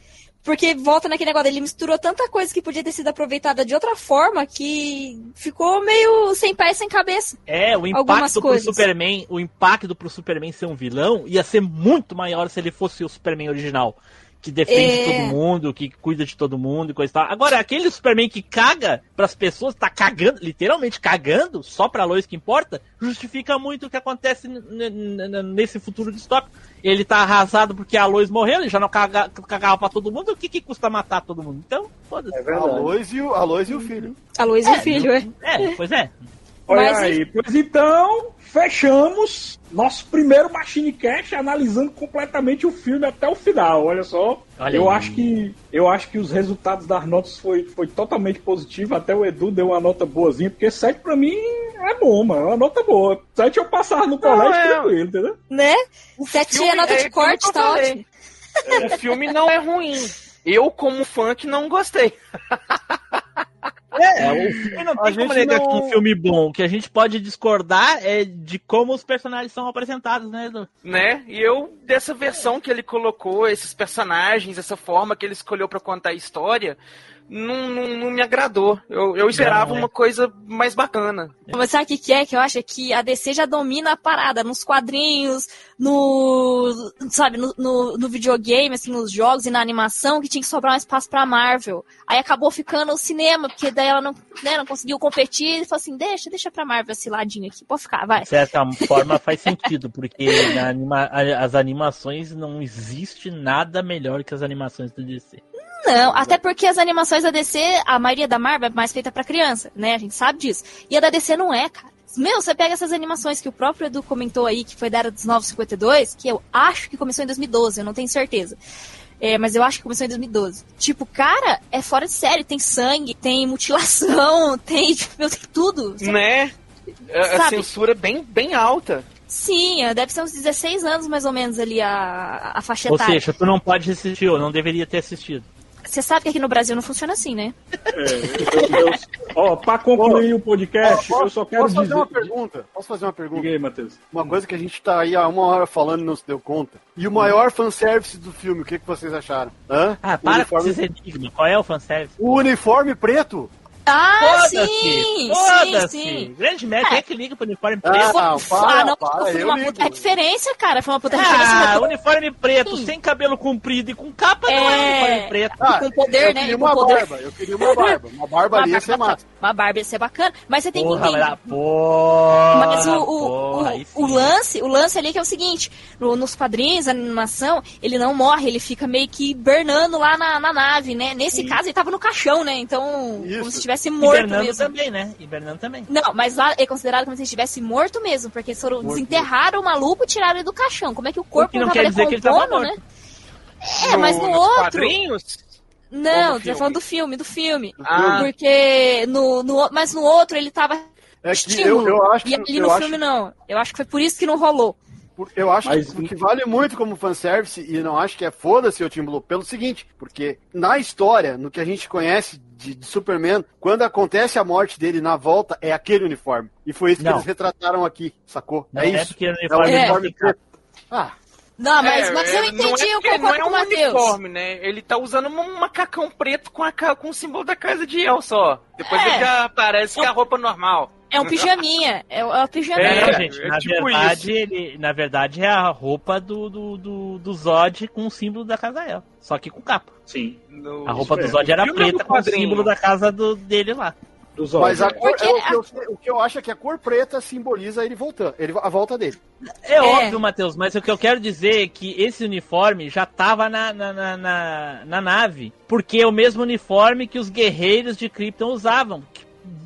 Porque volta naquele negócio, ele misturou tanta coisa que podia ter sido aproveitada de outra forma que ficou meio sem pé e sem cabeça. É, o impacto pro. Superman, o impacto pro Superman ser um vilão ia ser muito maior se ele fosse o Superman original. Que defende É. todo mundo, que cuida de todo mundo e coisa e tal. Agora, aquele Superman que caga pras pessoas, tá cagando, literalmente cagando, só pra Lois que importa, justifica muito o que acontece nesse futuro distópico. Ele tá arrasado porque a Lois morreu, ele já não caga, cagava pra todo mundo, o que, que custa matar todo mundo? Então, foda-se. A Lois e o, a Lois e o filho. A Luiz e o filho, é. É, pois é. Olha Mas, aí, pois então, fechamos nosso primeiro Machine Cast analisando completamente o filme até o final. Olha só, Olha eu aí. acho que eu acho que os resultados das notas foi, foi totalmente positivo. Até o Edu deu uma nota boazinha, porque 7 pra mim é bom, mano, é uma nota boa. 7 eu passava no colégio é. tranquilo, entendeu? Né? Sete filme é nota é de como corte, eu tá ótimo. O filme não é ruim. Eu, como fã, que não gostei. É, o filme não tem como negar não- que um filme bom. O que a gente pode discordar é de como os personagens são apresentados, né, Edu? né? E eu, dessa versão que ele colocou, esses personagens, essa forma que ele escolheu pra contar a história, não, não, não me agradou. Eu, eu esperava Não, é. uma coisa mais bacana. Mas sabe o que, que é? Que eu acho é que a DC já domina a parada nos quadrinhos, no. Sabe, no, no, no videogame, assim, nos jogos e na animação, que tinha que sobrar um espaço pra Marvel. Aí acabou ficando o cinema, porque daí ela não, né, não conseguiu competir e falou assim: deixa, deixa pra Marvel esse ladinho aqui, pode ficar, vai. De certa forma faz sentido, porque na anima- as animações não existe nada melhor que as animações do DC. Não, até porque as animações da DC, a maioria da Marvel é mais feita pra criança, né? A gente sabe disso. E a da DC não é, cara. Meu, você pega essas animações que o próprio Edu comentou aí, que foi da era dos 952, que eu acho que começou em 2012, eu não tenho certeza. É, mas eu acho que começou em 2012. Tipo, cara, é fora de série. Tem sangue, tem mutilação, tem, tipo, meu, tem tudo. sabe? Né? A, Sabe? censura bem, bem alta. Sim, é, deve ser uns 16 anos mais ou menos ali a, a faixa Ou etária. seja, tu não pode assistir, ou não deveria ter assistido. Você sabe que aqui no Brasil não funciona assim, né? Eu- ó, pra concluir o podcast, eu só quero Posso fazer dizer. uma pergunta? Posso fazer uma pergunta? Diga aí, Matheus. Uma coisa que a gente tá aí há uma hora falando e não se deu conta. E o maior fanservice do filme, o que, que vocês acharam? Hã? Ah, o para uniforme... com esses enigmas. Qual é o fanservice? O uniforme preto? Ah, sim! Sim, Foda-se! sim! Grande merda, quem é que liga pro uniforme preto? Ah, Foi- para, ah, não, para, foi uma ligo. puta referência, cara. Foi uma puta referência. Ah, mas- uniforme preto, Sim. sem cabelo comprido e com capa não é É. uniforme preto. Ah, com poder, eu né? queria com uma poder. barba, eu queria uma barba. Uma barba ali ia ser massa. Uma barba ia ser bacana, mas você tem Porra, que entender. dar porra. Mas o, o, porra, o, o lance, o lance ali é que é o seguinte, no- nos quadrinhos, a animação, ele não morre, ele fica meio que hibernando lá na, na nave, né? Nesse caso, ele tava no caixão, né? Então, Isso. como se estivesse morto Hibernando mesmo. também, né? Hibernando também. Não, mas lá é considerado como se ele estivesse morto mesmo, porque eles foram desenterraram o maluco e tiraram ele do caixão. Como é que o corpo que não tava quer dizer que ele tava decompondo, morto. né? É, mas no nos outro. quadrinhos, Não, no filme? falando do filme, do filme. Ah. Porque no, no, mas no outro ele tava É que eu, eu acho e ali eu no acho- filme não. Eu acho que foi por isso que não rolou. Eu acho Mas- que, que vale muito como fanservice e não acho que é foda-se o Tim Blue pelo seguinte, porque na história, no que a gente conhece de, de Superman, quando acontece a morte dele na volta, é aquele uniforme. E foi isso que Não. eles retrataram aqui, sacou? Não é é isso. porque o É o uniforme uniforme fica- preto. Ah, Não, mas, É, mas eu é, entendi, não é eu porque concordo não é com o um Matheus. uniforme, né? Ele tá usando um macacão preto com, a, com o símbolo da casa de El só. Depois É. ele já parece que é a roupa normal. É um pijaminha. É, é um pijaminha. É, Não, gente, é na tipo verdade, ele, na verdade é a roupa do, do, do, do Zod com o símbolo da casa El. Só que com capa. Sim, No- A roupa do é. Zod era Filme ou preta com o símbolo da casa do, dele lá. mas a cor, Porque é, o, que eu, o que eu acho é que a cor preta simboliza ele voltando, ele, a volta dele. É, É. óbvio, Matheus, mas o que eu quero dizer é que esse uniforme já tava na, na, na, na, na nave. Porque é o mesmo uniforme que os guerreiros de Krypton usavam.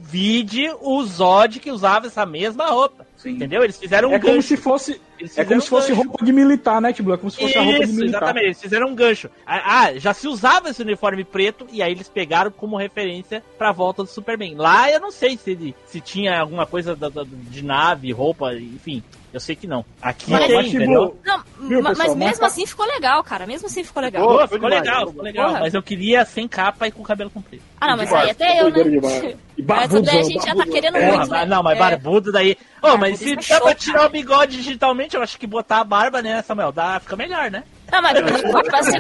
Vide o Zod que usava essa mesma roupa. Sim. Entendeu? Eles fizeram um É como gancho. se fosse, é como fizeram se fosse um gancho. roupa de militar, né, Tiblu? É como se fosse a roupa de Isso, militar. exatamente. Eles fizeram um gancho. Ah, ah, já se usava esse uniforme preto e aí eles pegaram como referência pra volta do Superman. Lá eu não sei se ele se tinha alguma coisa de nave, roupa, enfim. Eu sei que não. Aqui Mas- tem, Mas, entendeu? Não, Viu, ma- pessoal, mas mas mesmo tá- assim ficou legal, cara. Mesmo assim ficou legal. Pô, ficou demais, legal, ficou legal. Mas eu queria sem capa e com cabelo comprido. Ah, não, mas aí até eu, né? E Essa barbudão, daí a gente já tá querendo Porra, muito, né? mas- não, mas É. barbudo daí. Ô, Barbudo mas se é dá pra tirar cara. o bigode digitalmente, eu acho que botar a barba, né, Samuel? Dá, fica melhor, né? Não, mas você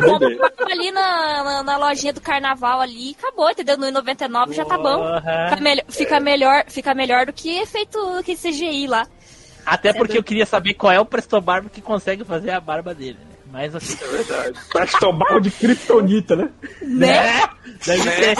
compra uma barba ali na, na, na lojinha do carnaval ali e acabou, entendeu? No 99 já tá bom. Fica, melhor, fica, melhor, fica melhor do que feito que CGI lá. Até porque eu queria saber qual é o Presto Barba que consegue fazer a barba dele, né? Mas assim. Prestobal de Kryptonita, né? Né? Deve ser.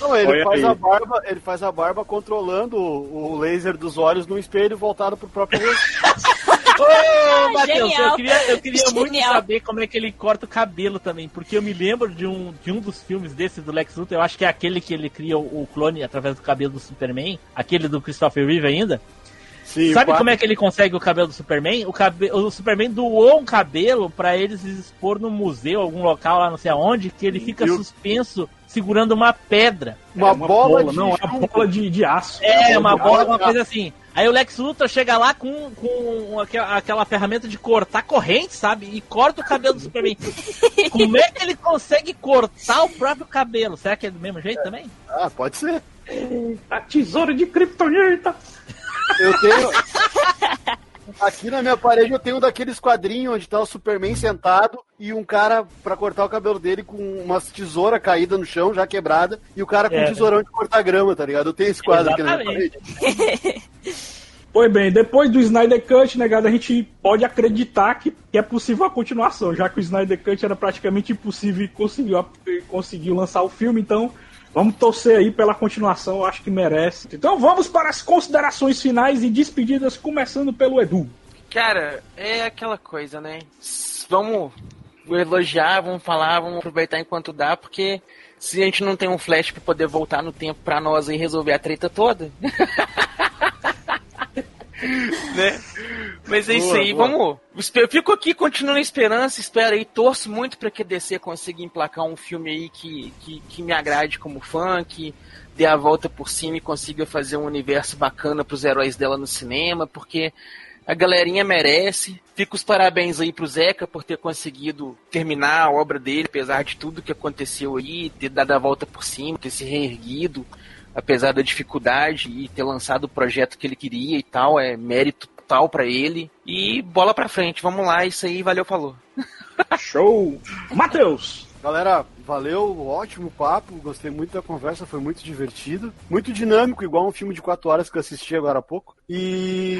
Não, ele Olha faz aí. a barba, ele faz a barba controlando o, o laser dos olhos no espelho voltado pro próprio rosto. Ô, Matheus, eu queria, eu queria muito Genial. saber como é que ele corta o cabelo também, porque eu me lembro de um, de um dos filmes desse do Lex Luthor, eu acho que é aquele que ele cria o, o clone através do cabelo do Superman, aquele do Christopher Reeve ainda. Sim, Sabe como é que ele consegue o cabelo do Superman? O, cabe... o Superman doou um cabelo pra eles expor no museu, algum local lá, não sei aonde, que ele fica suspenso segurando uma pedra. Uma, É uma bola, de não, é uma bola de, de aço. É, uma Ah, bola, uma coisa assim. Aí o Lex Luthor chega lá com, com aquela, aquela ferramenta de cortar corrente, sabe? E corta o cabelo do Superman. Como é que ele consegue cortar o próprio cabelo? Será que é do mesmo jeito também? Ah, pode ser. A tesoura de Kryptonita. Eu tenho. Aqui na minha parede eu tenho um daqueles quadrinhos onde tá o Superman sentado e um cara pra cortar o cabelo dele com umas tesoura caída no chão, já quebrada, e o cara com É. um tesourão de cortar grama, tá ligado? Eu tenho esse quadro aqui na minha Exatamente. parede. Pois bem, depois do Snyder Cut, negado, a gente pode acreditar que, que é possível a continuação, já que o Snyder Cut era praticamente impossível e conseguiu, conseguiu lançar o filme, então vamos torcer aí pela continuação, acho que merece. Então vamos para as considerações finais e despedidas, começando pelo Edu. Cara, é aquela coisa, né? Vamos elogiar, vamos falar, vamos aproveitar enquanto dá, porque se a gente não tem um flash pra poder voltar no tempo pra nós e resolver a treta toda. né? Mas é isso Boa, aí, boa. vamos. Eu fico aqui, continuo na esperança, espero aí, torço muito pra que a DC consiga emplacar um filme aí que, que, que me agrade como fã, que dê a volta por cima e consiga fazer um universo bacana pros heróis dela no cinema, porque a galerinha merece. Fica os parabéns aí pro Zeca por ter conseguido terminar a obra dele, apesar de tudo que aconteceu aí, ter dado a volta por cima, ter se reerguido, apesar da dificuldade e ter lançado o projeto que ele queria e tal, é mérito total pra ele. E bola pra frente, vamos lá, isso aí, valeu, falou. Show! Matheus! Galera, valeu, ótimo papo, gostei muito da conversa, foi muito divertido, muito dinâmico, igual um filme de quatro horas que eu assisti agora há pouco. E,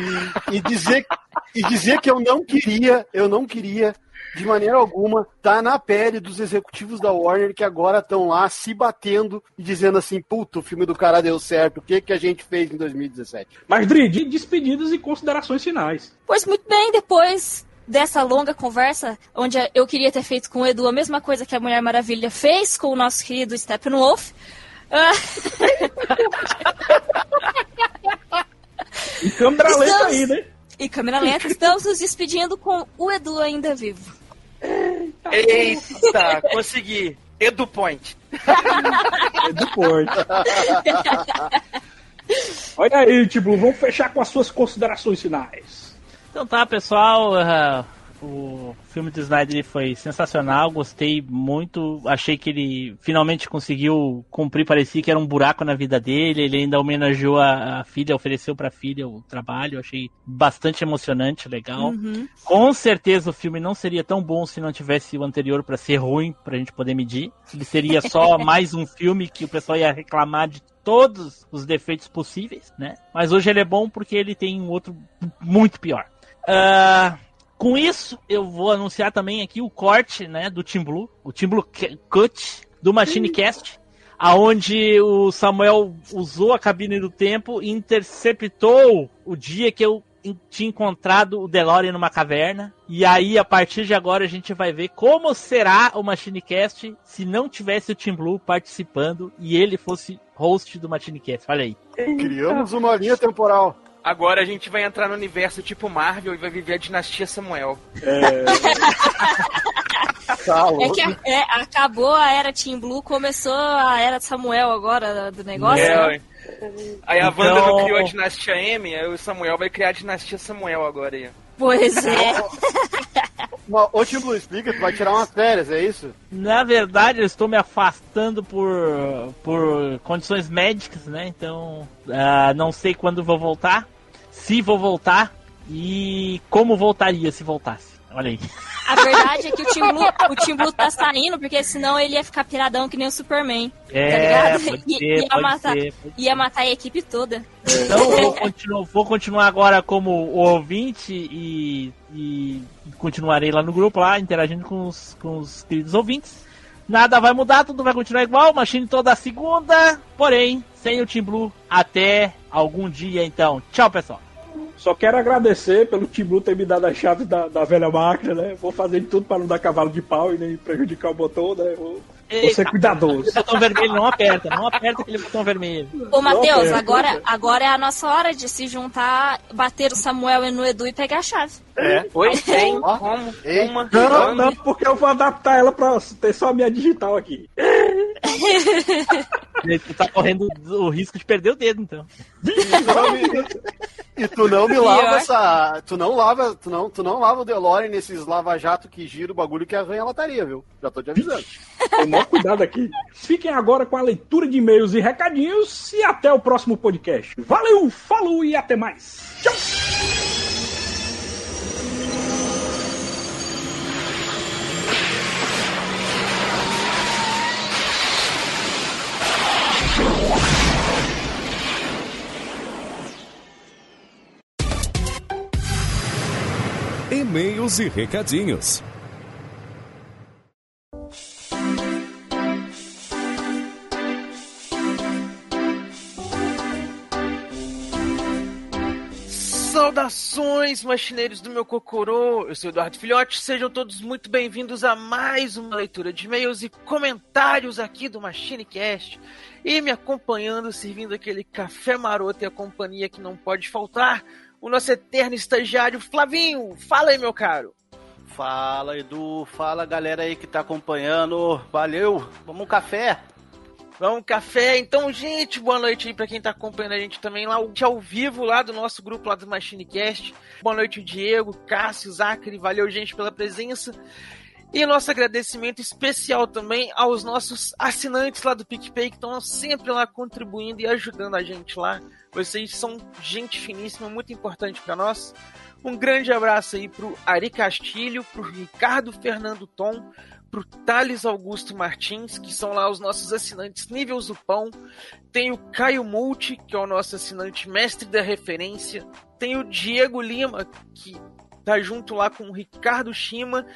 e dizer e dizer que eu não queria, eu não queria de maneira alguma tá na pele dos executivos da Warner que agora estão lá se batendo e dizendo assim, puta, o filme do cara deu certo, o que que a gente fez em 2017? Mas, Drid, despedidas e considerações finais. Pois muito bem, depois dessa longa conversa, onde eu queria ter feito com o Edu a mesma coisa que a Mulher Maravilha fez com o nosso querido Steppenwolf. ah, E câmera Estamos- lenta aí, né? e câmera lenta, estamos nos despedindo com o Edu ainda vivo. Eita, consegui. Edu Point. Do Porto. Olha aí, tipo, vamos fechar com as suas considerações finais. Então tá, pessoal. ah, o filme do Snyder foi sensacional, gostei muito. Achei que ele finalmente conseguiu cumprir. Parecia que era um buraco na vida dele. Ele ainda homenageou a, a filha, ofereceu pra filha o trabalho. Achei bastante emocionante, legal. Com certeza o filme não seria tão bom se não tivesse o anterior pra ser ruim, pra gente poder medir. Ele seria só mais um filme que o pessoal ia reclamar de todos os defeitos possíveis, né? Mas hoje ele é bom porque ele tem um outro muito pior. Ah, com isso, eu vou anunciar também aqui o corte, né, do Team Blue, o Team Blue Cut do Machine Cast, aonde o Samuel usou a cabine do tempo e interceptou o dia que eu tinha encontrado o DeLorean numa caverna. E aí, a partir de agora, a gente vai ver como será o Machine Cast se não tivesse o Team Blue participando e ele fosse host do Machine Cast. Olha aí. Criamos uma linha temporal. Agora a gente vai entrar no universo tipo Marvel e vai viver a dinastia Samuel. Tá, É que a- é, acabou a era Team Blue, começou a era de Samuel agora do negócio. É, né? ué. Aí a Então- Wanda não criou a dinastia M, aí o Samuel vai criar a dinastia Samuel agora aí. Pois é. Ô, Tim Blue, explica, tu vai tirar umas férias, é isso? Na verdade, eu estou me afastando por, por condições médicas, né? Então, ah, não sei quando vou voltar, se vou voltar e como voltaria se voltasse. Olha aí. A verdade é que o Team Blue, o Team Blue tá saindo, porque senão ele ia ficar piradão que nem o Superman. É, Tá ligado? I- ser, ia matar. ser. pode- Ia matar a equipe toda. Então, eu vou continuar, vou continuar agora como ouvinte e, e continuarei lá no grupo, lá, interagindo com os, com os queridos ouvintes. Nada vai mudar, tudo vai continuar igual. Machine toda segunda, porém, sem o Team Blue até algum dia, então. Tchau, pessoal. Só quero agradecer pelo Blue ter me dado a chave da, da velha máquina, né? Vou fazer de tudo para não dar cavalo de pau e nem prejudicar o botão, né? Vou, vou ser Eita. cuidadoso. O botão vermelho não aperta, não aperta aquele botão vermelho. Ô, Matheus, agora, agora é a nossa hora de se juntar, bater o Samuel e no Edu e pegar a chave. É. Oi, tem, como, uma, Não, não, porque eu vou adaptar ela pra ter só a minha digital aqui. Tu tá correndo o risco de perder o dedo, então. E tu não me Pior. lava essa. Tu não lava, tu não, tu não lava o DeLorean nesses lava-jato que gira o bagulho que arranha a lataria, viu? Já tô te avisando. Tem maior cuidado aqui. Fiquem agora com a leitura de e-mails e recadinhos e até o próximo podcast. Valeu, falou e até mais. Tchau! E-mails e recadinhos. Saudações, machineiros do meu Cocorô! Eu sou Eduardo Filhote, sejam todos muito bem-vindos a mais uma leitura de e-mails e comentários aqui do MachineCast. E me acompanhando, servindo aquele café maroto e a companhia que não pode faltar, o nosso eterno estagiário Flavinho. Fala aí, meu caro! Fala Edu, fala galera aí que tá acompanhando. Valeu, vamos um café. Vamos, café. Então, gente, boa noite aí pra quem tá acompanhando a gente também lá ao vivo lá do nosso grupo lá do MachineCast. Boa noite, Diego, Cássio, Zachary. Valeu, gente, pela presença. E nosso agradecimento especial também aos nossos assinantes lá do PicPay que estão sempre lá contribuindo e ajudando a gente lá. Vocês são gente finíssima, muito importante para nós. Um grande abraço aí pro Ari Castilho, pro Ricardo Fernando Tom, pro Thales Augusto Martins, que são lá os nossos assinantes níveis do pão. Tem o Caio Multi, que é o nosso assinante mestre da referência. Tem o Diego Lima, que tá junto lá com o Ricardo Shima.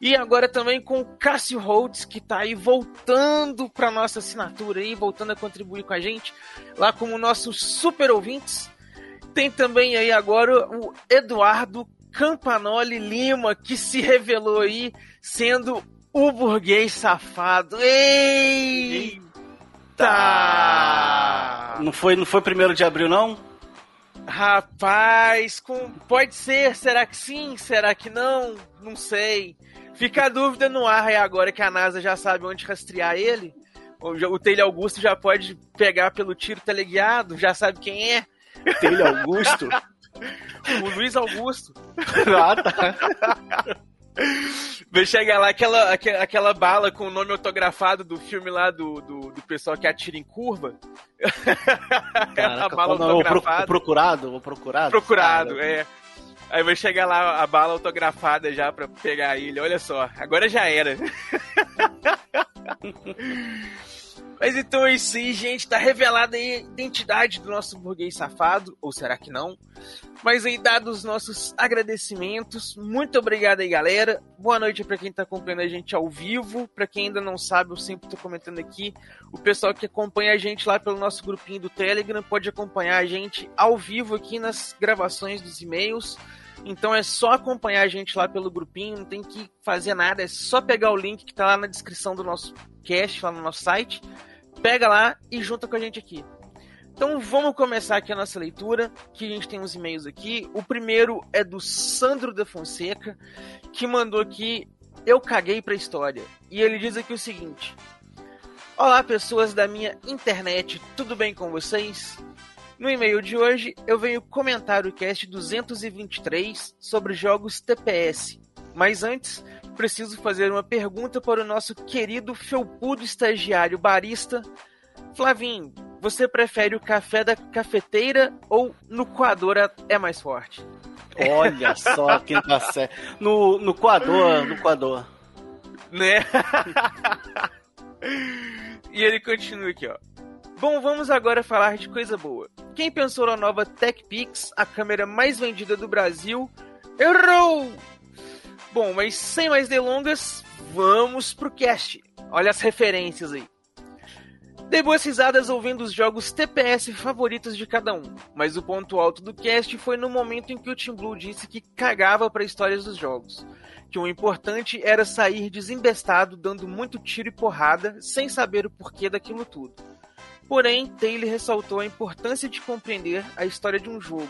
E agora também com o Cássio Holtz, que tá aí voltando pra nossa assinatura aí, voltando a contribuir com a gente, lá como nossos super ouvintes. Tem também aí agora o Eduardo Campanoli Lima, que se revelou aí sendo o burguês safado. Eita! Não foi, não foi primeiro de abril não? Rapaz, com... pode ser, será que sim? Será que não? Não sei. Fica a dúvida no ar aí agora que a NASA já sabe onde rastrear ele. O, Taylor Augusto já pode pegar pelo tiro teleguiado, já sabe quem é. Telha Augusto. O Luiz Augusto. Ah, tá. Vai chegar lá aquela, aquela, bala com o nome autografado do filme lá do, do, do pessoal que atira em curva. Caraca, a bala é autografada. o procurado, o procurado. Procurado, Cara, é. Aí vai chegar lá a bala autografada já pra pegar ele. Olha só, agora já era. Mas então é isso aí, gente. Tá revelada aí a identidade do nosso burguês safado. Ou será que não? Mas aí, dados os nossos agradecimentos, muito obrigado aí, galera. Boa noite pra quem tá acompanhando a gente ao vivo. Pra quem ainda não sabe, eu sempre tô comentando aqui. O pessoal que acompanha a gente lá pelo nosso grupinho do Telegram pode acompanhar a gente ao vivo aqui nas gravações dos e-mails. Então é só acompanhar a gente lá pelo grupinho, não tem que fazer nada, é só pegar o link que tá lá na descrição do nosso cast, lá no nosso site. Pega lá e junta com a gente aqui. Então vamos começar aqui a nossa leitura, que a gente tem uns e-mails aqui. O primeiro é do Sandro da Fonseca, que mandou aqui Eu caguei pra história. E ele diz aqui o seguinte: Olá, pessoas da minha internet, tudo bem com vocês? No e-mail de hoje, eu venho comentar o cast 223 sobre jogos TPS. Mas antes, preciso fazer uma pergunta para o nosso querido felpudo estagiário barista. Flavinho, você prefere o café da cafeteira ou no coador é mais forte? Olha só quem tá certo. No, no coador, no coador. né? e ele continua aqui, ó. Bom, vamos agora falar de coisa boa. Quem pensou na nova TechPix, a câmera mais vendida do Brasil, errou! Bom, mas sem mais delongas, vamos pro cast. Olha as referências aí. Dei boas risadas ouvindo os jogos TPS favoritos de cada um, mas o ponto alto do cast foi no momento em que o Team Blue disse que cagava para histórias dos jogos. Que o importante era sair desembestado dando muito tiro e porrada, sem saber o porquê daquilo tudo. Porém, Taylor ressaltou a importância de compreender a história de um jogo.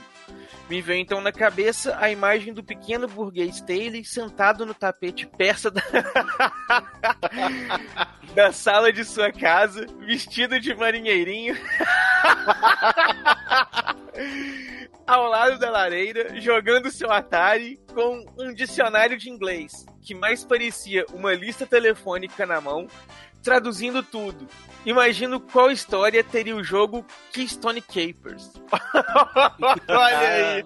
Me veio então na cabeça a imagem do pequeno burguês Taylor sentado no tapete persa da... da sala de sua casa, vestido de marinheirinho, ao lado da lareira, jogando seu Atari com um dicionário de inglês, que mais parecia uma lista telefônica na mão, traduzindo tudo. Imagino qual história teria o jogo Keystone Capers. Olha aí.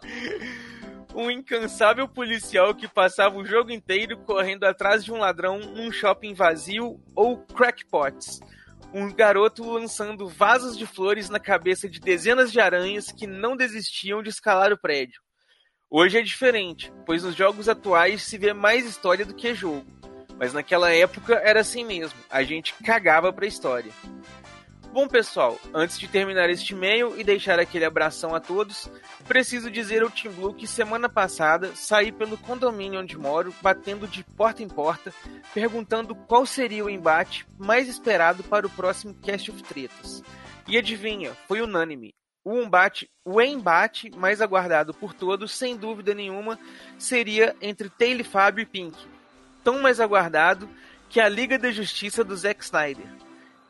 Um incansável policial que passava o jogo inteiro correndo atrás de um ladrão num shopping vazio ou crackpots. Um garoto lançando vasos de flores na cabeça de dezenas de aranhas que não desistiam de escalar o prédio. Hoje é diferente, pois nos jogos atuais se vê mais história do que jogo. Mas naquela época era assim mesmo, a gente cagava pra história. Bom, pessoal, antes de terminar este e-mail e deixar aquele abração a todos, preciso dizer ao Team Blue que semana passada saí pelo condomínio onde moro, batendo de porta em porta, perguntando qual seria o embate mais esperado para o próximo Cast of Tretas. E adivinha, foi unânime. O embate, o embate mais aguardado por todos, sem dúvida nenhuma, seria entre Taylor, Fábio e Pink. Tão mais aguardado que a Liga da Justiça do Zack Snyder.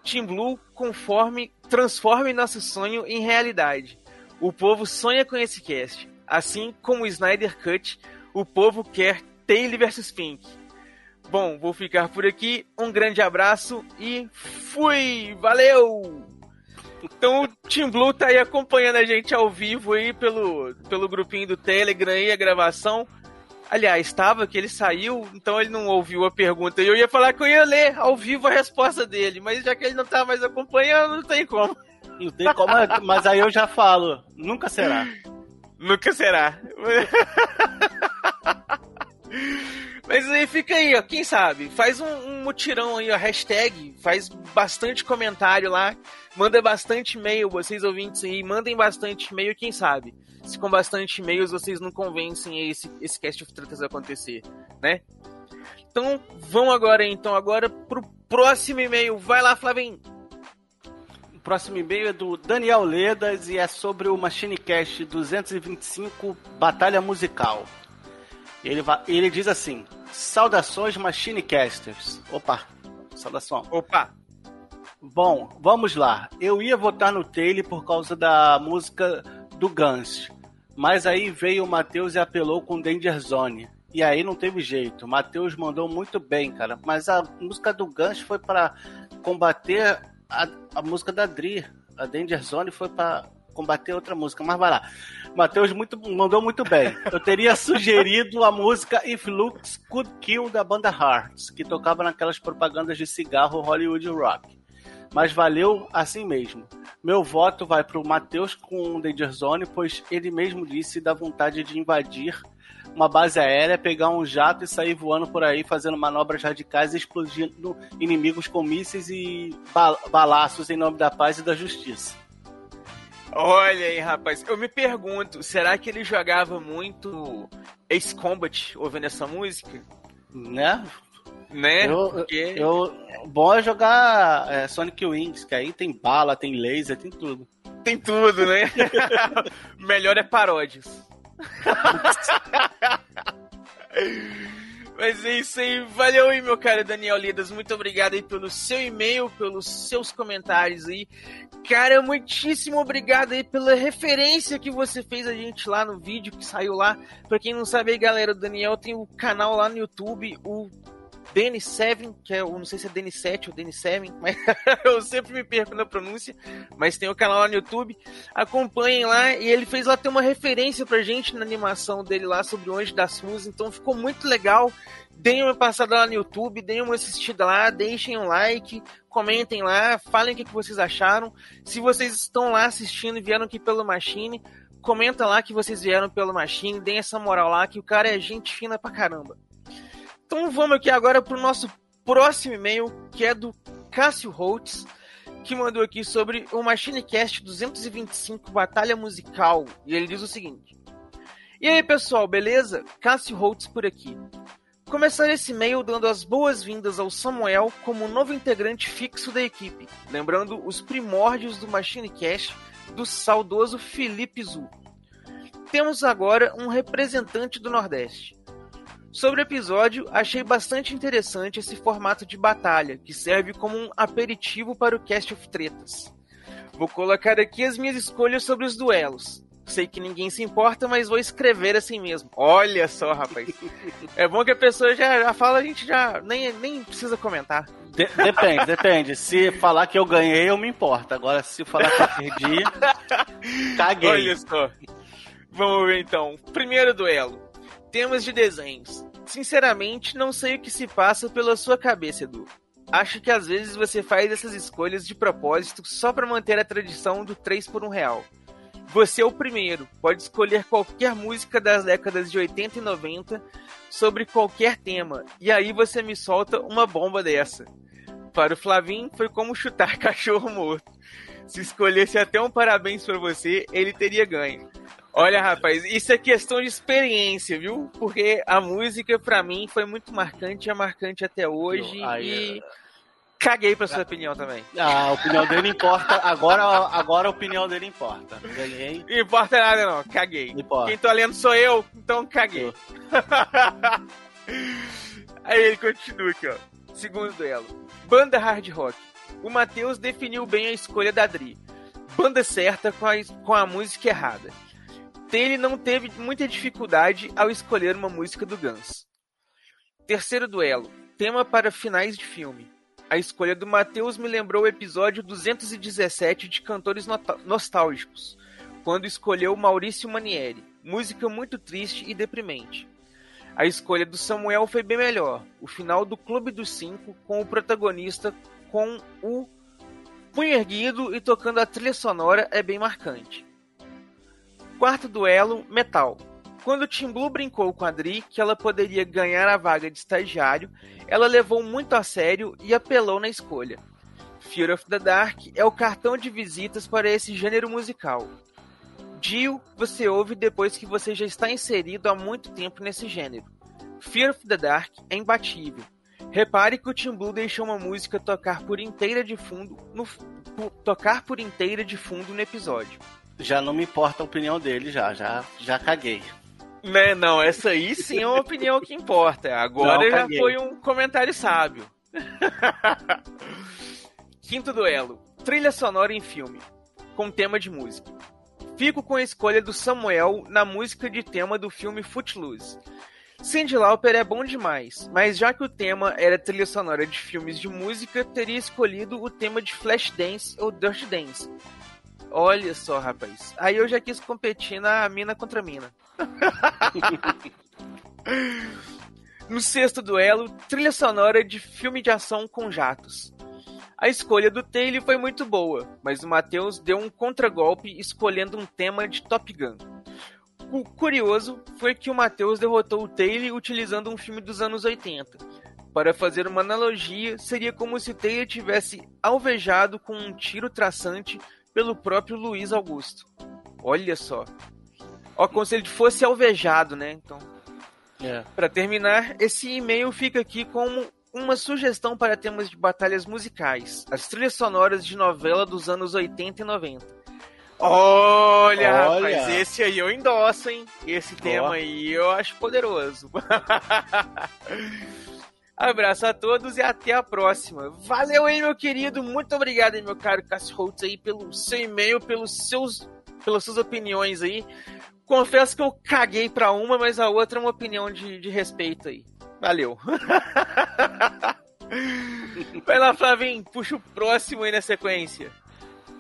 Team Blue conforme transforme nosso sonho em realidade. O povo sonha com esse cast. Assim como o Snyder Cut, o povo quer Taylor vs Pink. Bom, vou ficar por aqui. Um grande abraço e fui! Valeu! Então o Team Blue tá aí acompanhando a gente ao vivo aí pelo, pelo grupinho do Telegram aí, a gravação. Aliás, estava que ele saiu, então ele não ouviu a pergunta. E eu ia falar que eu ia ler ao vivo a resposta dele, mas já que ele não tá mais acompanhando, não tem como. Não tem como, mas aí eu já falo, nunca será. Nunca será. Mas aí fica aí, ó. Quem sabe? Faz um, um mutirão aí, ó. Hashtag. Faz bastante comentário lá. Manda bastante e-mail, vocês ouvintes aí. Mandem bastante e-mail, quem sabe? Se com bastante e-mails vocês não convencem esse, esse Cast of Tretas acontecer, né? Então, vamos agora então, agora pro próximo e-mail. Vai lá, Flavinho. O próximo e-mail é do Daniel Ledas e é sobre o Machine Cast 225 Batalha Musical. Ele, ele diz assim: Saudações Machinecasters. Opa, saudação. Opa! Bom, vamos lá. Eu ia votar no Taylor por causa da música do Guns, Mas aí veio o Matheus e apelou com Danger Zone. E aí não teve jeito. Matheus mandou muito bem, cara. Mas a música do Guns foi para combater a, a música da Dri. A Danger Zone foi para combater outra música. Mas vai lá. Matheus muito, mandou muito bem. Eu teria sugerido a música If Looks Could Kill da banda Hearts, que tocava naquelas propagandas de cigarro Hollywood Rock. Mas valeu assim mesmo. Meu voto vai para o Matheus com o Danger Zone, pois ele mesmo disse da vontade de invadir uma base aérea, pegar um jato e sair voando por aí fazendo manobras radicais e explodindo inimigos com mísseis e balaços em nome da paz e da justiça. Olha aí, rapaz. Eu me pergunto, será que ele jogava muito Ace Combat ouvindo essa música? Né? Né? Eu, Porque... eu, bom é jogar é, Sonic Wings, que aí tem bala, tem laser, tem tudo. Tem tudo, né? Melhor é paródias. Mas é isso aí. Valeu aí, meu caro Daniel Lidas. Muito obrigado aí pelo seu e-mail, pelos seus comentários aí. Cara, muitíssimo obrigado aí pela referência que você fez a gente lá no vídeo que saiu lá. Pra quem não sabe aí, galera, o Daniel tem o um canal lá no YouTube, o DN7, que é, eu não sei se é DN7 ou DN7, mas eu sempre me perco na pronúncia, mas tem o canal lá no YouTube, acompanhem lá, e ele fez lá ter uma referência pra gente na animação dele lá sobre o Anjo das Ruas, então ficou muito legal, deem uma passada lá no YouTube, deem uma assistida lá, deixem um like, comentem lá, falem o que vocês acharam, se vocês estão lá assistindo e vieram aqui pelo Machine, comenta lá que vocês vieram pelo Machine, deem essa moral lá, que o cara é gente fina pra caramba. Então vamos aqui agora para o nosso próximo e-mail, que é do Cássio Holtz, que mandou aqui sobre o MachineCast 225 Batalha Musical. E ele diz o seguinte: E aí pessoal, beleza? Cássio Holtz por aqui. Começar esse e-mail dando as boas-vindas ao Samuel como novo integrante fixo da equipe, lembrando os primórdios do MachineCast do saudoso Felipe Zu. Temos agora um representante do Nordeste. Sobre o episódio, achei bastante interessante esse formato de batalha, que serve como um aperitivo para o Cast of Tretas. Vou colocar aqui as minhas escolhas sobre os duelos. Sei que ninguém se importa, mas vou escrever assim mesmo. Olha só, rapaz. é bom que a pessoa já, já fala, a gente já nem, nem precisa comentar. De depende, depende. Se falar que eu ganhei, eu me importo. Agora, se falar que eu perdi, caguei. Olha só. Vamos ver então. Primeiro duelo temas de desenhos. Sinceramente, não sei o que se passa pela sua cabeça, Edu. Acho que às vezes você faz essas escolhas de propósito só para manter a tradição do 3 por 1 real. Você é o primeiro, pode escolher qualquer música das décadas de 80 e 90 sobre qualquer tema, e aí você me solta uma bomba dessa. Para o Flavim, foi como chutar cachorro morto. Se escolhesse até um parabéns para você, ele teria ganho. Olha, rapaz, isso é questão de experiência, viu? Porque a música, pra mim, foi muito marcante, é marcante até hoje Aí, e. É... Caguei pra sua opinião também. Ah, a opinião dele importa. Agora, agora a opinião dele importa. Ganhei. Não importa nada, não. Caguei. Importa. Quem tá lendo sou eu, então caguei. Aí ele continua aqui, ó. Segundo duelo. Banda hard rock. O Matheus definiu bem a escolha da Dri. Banda certa com a, com a música errada ele não teve muita dificuldade ao escolher uma música do Guns. Terceiro duelo. Tema para finais de filme. A escolha do Matheus me lembrou o episódio 217 de Cantores Nostálgicos, quando escolheu Maurício Manieri. Música muito triste e deprimente. A escolha do Samuel foi bem melhor. O final do Clube dos Cinco, com o protagonista com o punho erguido e tocando a trilha sonora, é bem marcante. Quarto duelo, Metal. Quando Tim Blue brincou com a Dri que ela poderia ganhar a vaga de estagiário, ela levou muito a sério e apelou na escolha. Fear of the Dark é o cartão de visitas para esse gênero musical. Dio você ouve depois que você já está inserido há muito tempo nesse gênero. Fear of the Dark é imbatível. Repare que o Tim Blue deixou uma música tocar por inteira de fundo no, tocar por inteira de fundo no episódio já não me importa a opinião dele, já, já, já caguei. Né, não, essa aí sim é uma opinião que importa. Agora não, já foi um comentário sábio. Quinto duelo. Trilha sonora em filme, com tema de música. fico com a escolha do Samuel na música de tema do filme Footloose. Cyndi Lauper é bom demais, mas já que o tema era trilha sonora de filmes de música, teria escolhido o tema de Flashdance ou Dirty Dance. Olha só, rapaz. Aí eu já quis competir na mina contra mina. no sexto duelo, trilha sonora de filme de ação com jatos. A escolha do Taylor foi muito boa, mas o Matheus deu um contragolpe escolhendo um tema de Top Gun. O curioso foi que o Matheus derrotou o Taylor utilizando um filme dos anos 80. Para fazer uma analogia, seria como se Taylor tivesse alvejado com um tiro traçante pelo próprio Luiz Augusto. Olha só. Ó, como se ele fosse alvejado, né? Então. É. Para terminar, esse e-mail fica aqui como uma sugestão para temas de batalhas musicais, as trilhas sonoras de novela dos anos 80 e 90. Olha, Olha. rapaz, esse aí eu endosso, hein? Esse tema aí eu acho poderoso. Abraço a todos e até a próxima. Valeu aí, meu querido. Muito obrigado meu caro Cássio Holtz aí, pelo seu e-mail, pelos seus, pelas suas opiniões aí. Confesso que eu caguei pra uma, mas a outra é uma opinião de, de respeito aí. Valeu. Vai lá, Flavinho, puxa o próximo aí na sequência.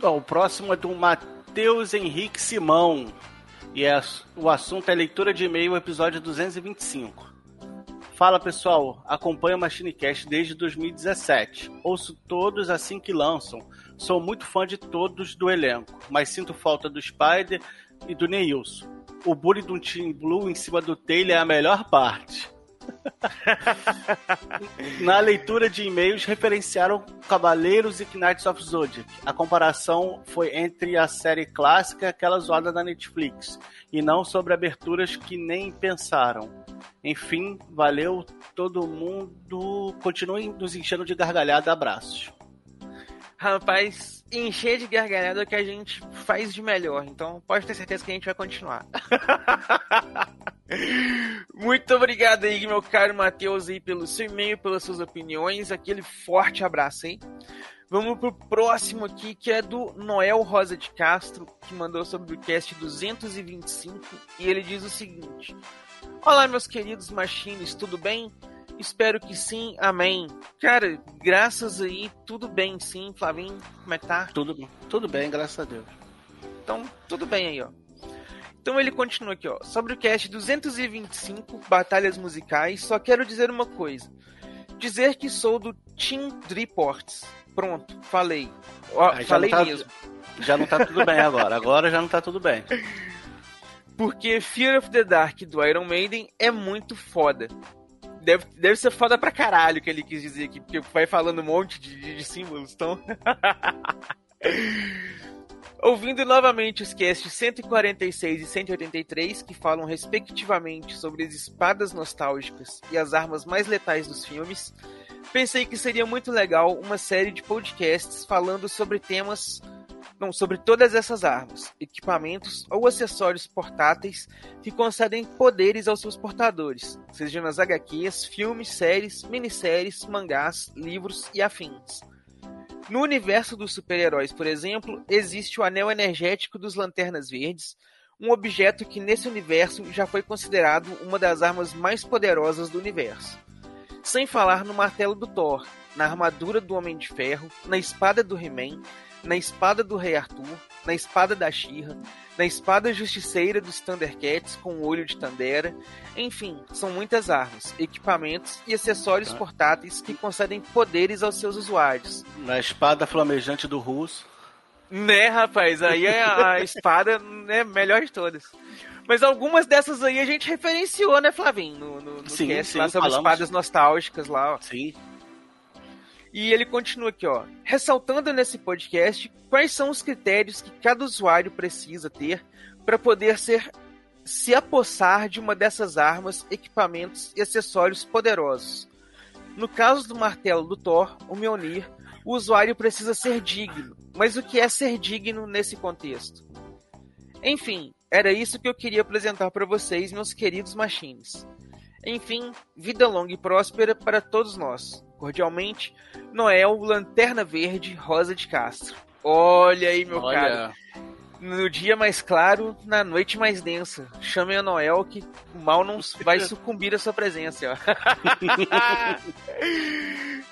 Bom, o próximo é do Matheus Henrique Simão. E é, o assunto é leitura de e-mail, episódio 225. Fala pessoal, acompanho o MachineCast desde 2017. Ouço todos assim que lançam. Sou muito fã de todos do elenco, mas sinto falta do Spider e do Neilson. O bully do Team Blue em cima do Taylor é a melhor parte. Na leitura de e-mails referenciaram Cavaleiros e Knights of Zodiac. A comparação foi entre a série clássica e aquela zoada da Netflix, e não sobre aberturas que nem pensaram. Enfim, valeu todo mundo. Continuem nos enchendo de gargalhada. Abraços. Rapaz, encher de gargalhada é o que a gente faz de melhor. Então pode ter certeza que a gente vai continuar. Muito obrigado aí, meu caro Matheus, aí, pelo seu e-mail, pelas suas opiniões. Aquele forte abraço aí. Vamos pro próximo aqui, que é do Noel Rosa de Castro, que mandou sobre o cast 225. E ele diz o seguinte: Olá, meus queridos machines, tudo bem? Espero que sim, amém. Cara, graças aí, tudo bem sim, Flavinho, como é que tá? Tudo, tudo bem, graças a Deus. Então, tudo bem aí, ó. Então ele continua aqui, ó. Sobre o cast 225, Batalhas Musicais, só quero dizer uma coisa. Dizer que sou do Team Driports. Pronto, falei. Ó, Aí já falei não tá- mesmo. Já não tá tudo bem agora. Agora já não tá tudo bem. Porque Fear of the Dark do Iron Maiden é muito foda. Deve, deve ser foda pra caralho que ele quis dizer aqui, porque vai falando um monte de, de- de símbolos, então. Ouvindo novamente os casts 146 e 183, que falam respectivamente sobre as espadas nostálgicas e as armas mais letais dos filmes, pensei que seria muito legal uma série de podcasts falando sobre temas. Sobre todas essas armas, equipamentos ou acessórios portáteis que concedem poderes aos seus portadores, seja nas HQs, filmes, séries, minisséries, mangás, livros e afins. No universo dos super-heróis, por exemplo, existe o Anel Energético dos Lanternas Verdes, um objeto que nesse universo já foi considerado uma das armas mais poderosas do universo. Sem falar no martelo do Thor, na armadura do Homem de Ferro, na espada do He-Man, na espada do Rei Arthur, na espada da She-Ra, na espada justiceira dos Thundercats com o olho de Tandera. Enfim, são muitas armas, equipamentos e acessórios Tá. portáteis que concedem poderes aos seus usuários. Na espada flamejante do russo. Né, rapaz? Aí é a espada né, melhor de todas. Mas algumas dessas aí a gente referenciou, né, Flavinho? No, no, no Sim, cast sim, lá sobre falamos. espadas nostálgicas lá, ó. Sim. E ele continua aqui, ó. Ressaltando nesse podcast quais são os critérios que cada usuário precisa ter para poder ser se apossar de uma dessas armas, equipamentos e acessórios poderosos. No caso do martelo do Thor, o Mjolnir, o usuário precisa ser digno. Mas o que é ser digno nesse contexto? Enfim, era isso que eu queria apresentar para vocês, meus queridos machines. Enfim, vida longa e próspera para todos nós. Cordialmente, Noel Lanterna Verde Rosa de Castro. Olha aí, meu cara. Olha, No dia mais claro, na noite mais densa. Chamem a Noel que o mal não vai sucumbir à sua presença.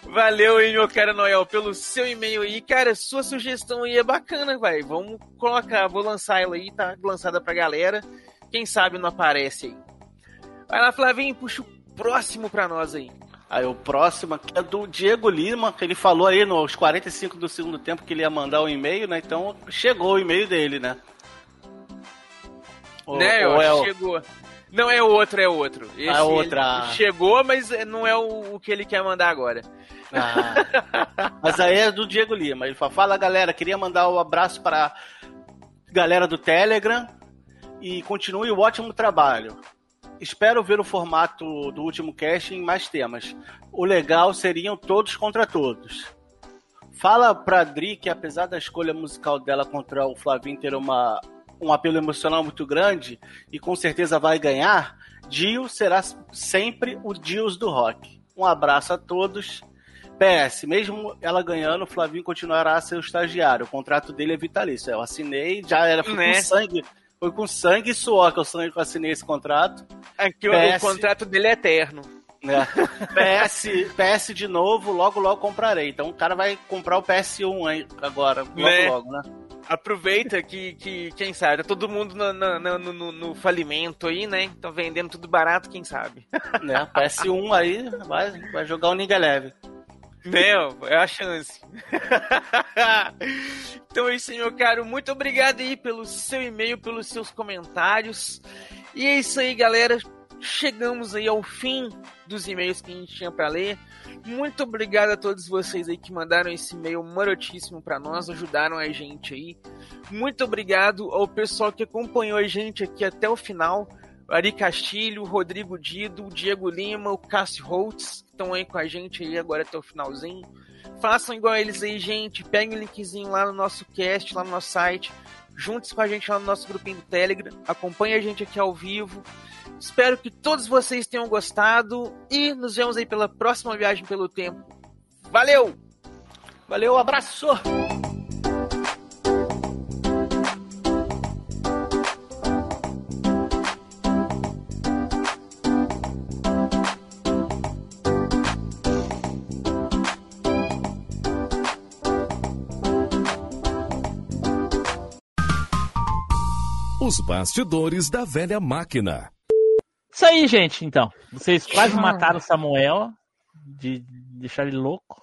Valeu aí, meu cara Noel, pelo seu e-mail aí. Cara, sua sugestão aí é bacana, vai. Vamos colocar, vou lançar ela aí, tá lançada pra galera. Quem sabe não aparece aí. Vai lá, Flavinho, puxa o próximo pra nós aí. Aí o próximo aqui é do Diego Lima, que ele falou aí nos 45 do segundo tempo que ele ia mandar um e-mail, né? Então chegou o e-mail dele, né? Ou- né, ou ó, é o- chegou. Não é outro, é outro. Esse Ah, outra. chegou, mas não é o, o que ele quer mandar agora. Ah. Mas aí é do Diego Lima. Ele fala: Fala galera, queria mandar um abraço para galera do Telegram e continue o ótimo trabalho. Espero ver o formato do último cast em mais temas. O legal seriam todos contra todos. Fala pra Dri que apesar da escolha musical dela contra o Flavinho ter uma, um apelo emocional muito grande e com certeza vai ganhar, Dio será sempre o Dios do rock. Um abraço a todos. PS, mesmo ela ganhando, o Flavinho continuará a ser o estagiário. O contrato dele é vitalício. Eu assinei, já era, Né? com sangue. Foi com sangue e suor que eu que assinei esse contrato. Aqui, o- PS. o contrato dele é eterno. Né? PS, PS de novo, logo logo comprarei. Então o cara vai comprar o PS1 aí agora, logo Né? logo, né? Aproveita que, que quem sabe, tá todo mundo no, no, no- no- falimento aí, né? Estão vendendo tudo barato, quem sabe. né? PS1 aí vai, vai jogar o Ninja Leve. Meu, é a chance. então é isso meu caro. Muito obrigado aí pelo seu e-mail, pelos seus comentários. E é isso aí, galera. Chegamos aí ao fim dos e-mails que a gente tinha pra ler. Muito obrigado a todos vocês aí que mandaram esse e-mail marotíssimo pra nós, ajudaram a gente aí. Muito obrigado ao pessoal que acompanhou a gente aqui até o final. Ari Castilho, Rodrigo Dido, Diego Lima, o Cássio Holtz, que estão aí com a gente aí agora até o finalzinho. Façam igual eles aí, gente. Peguem o linkzinho lá no nosso cast, lá no nosso site. Junte-se com a gente lá no nosso grupinho do Telegram. Acompanhe a gente aqui ao vivo. Espero que todos vocês tenham gostado. E nos vemos aí pela próxima viagem pelo tempo. Valeu! Valeu, abraço! Os bastidores da velha máquina. Isso aí, gente, então. Vocês quase mataram o Samuel de deixar ele louco.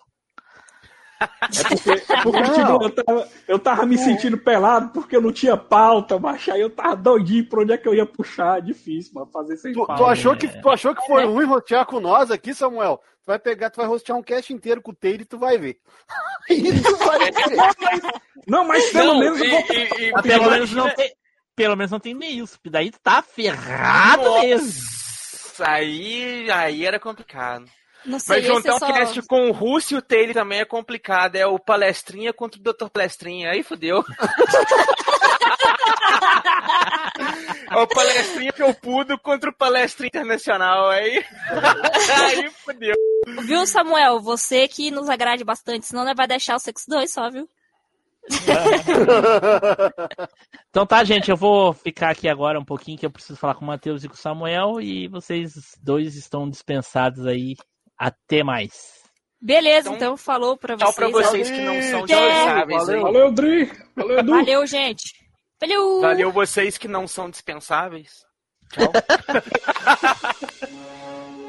Porque, tipo, eu, tava, eu tava me sentindo pelado porque eu não tinha pauta, mas aí eu tava doidinho pra onde é que eu ia puxar. Difícil, mano, fazer sem Tu, pauta. tu achou que, né? tu achou que foi ruim rotear com nós aqui, Samuel? Tu vai pegar, tu vai rostear um cast inteiro com o Teire e tu vai ver. Tu vai ver. Não, mas pelo Não, menos eu vou... e- e- e- Mas pelo menos que- não tem. Pelo menos não tem e-mails. Daí tá ferrado mesmo. Nossa, aí, aí era complicado. Não sei, Mas juntar é um só... cast com o Russo e o Taylor também é complicado. É o Palestrinha contra o Dr. Palestrinha. Aí fodeu. é o Palestrinha felpudo contra o Palestrinha Internacional. Aí, aí fodeu. Viu, Samuel? Você que nos agrade bastante, senão nós vai deixar o Sex 2 só, viu? Então tá, gente, eu vou ficar aqui agora um pouquinho que eu preciso falar com o Matheus e com o Samuel e vocês dois estão dispensados aí. Até mais. Beleza, Então, então, falou pra Tchau vocês. pra vocês que não são Tchau. dispensáveis aí. Valeu, Dri. Valeu, Edu. Valeu, gente. Valeu! Valeu vocês que não são dispensáveis. Tchau.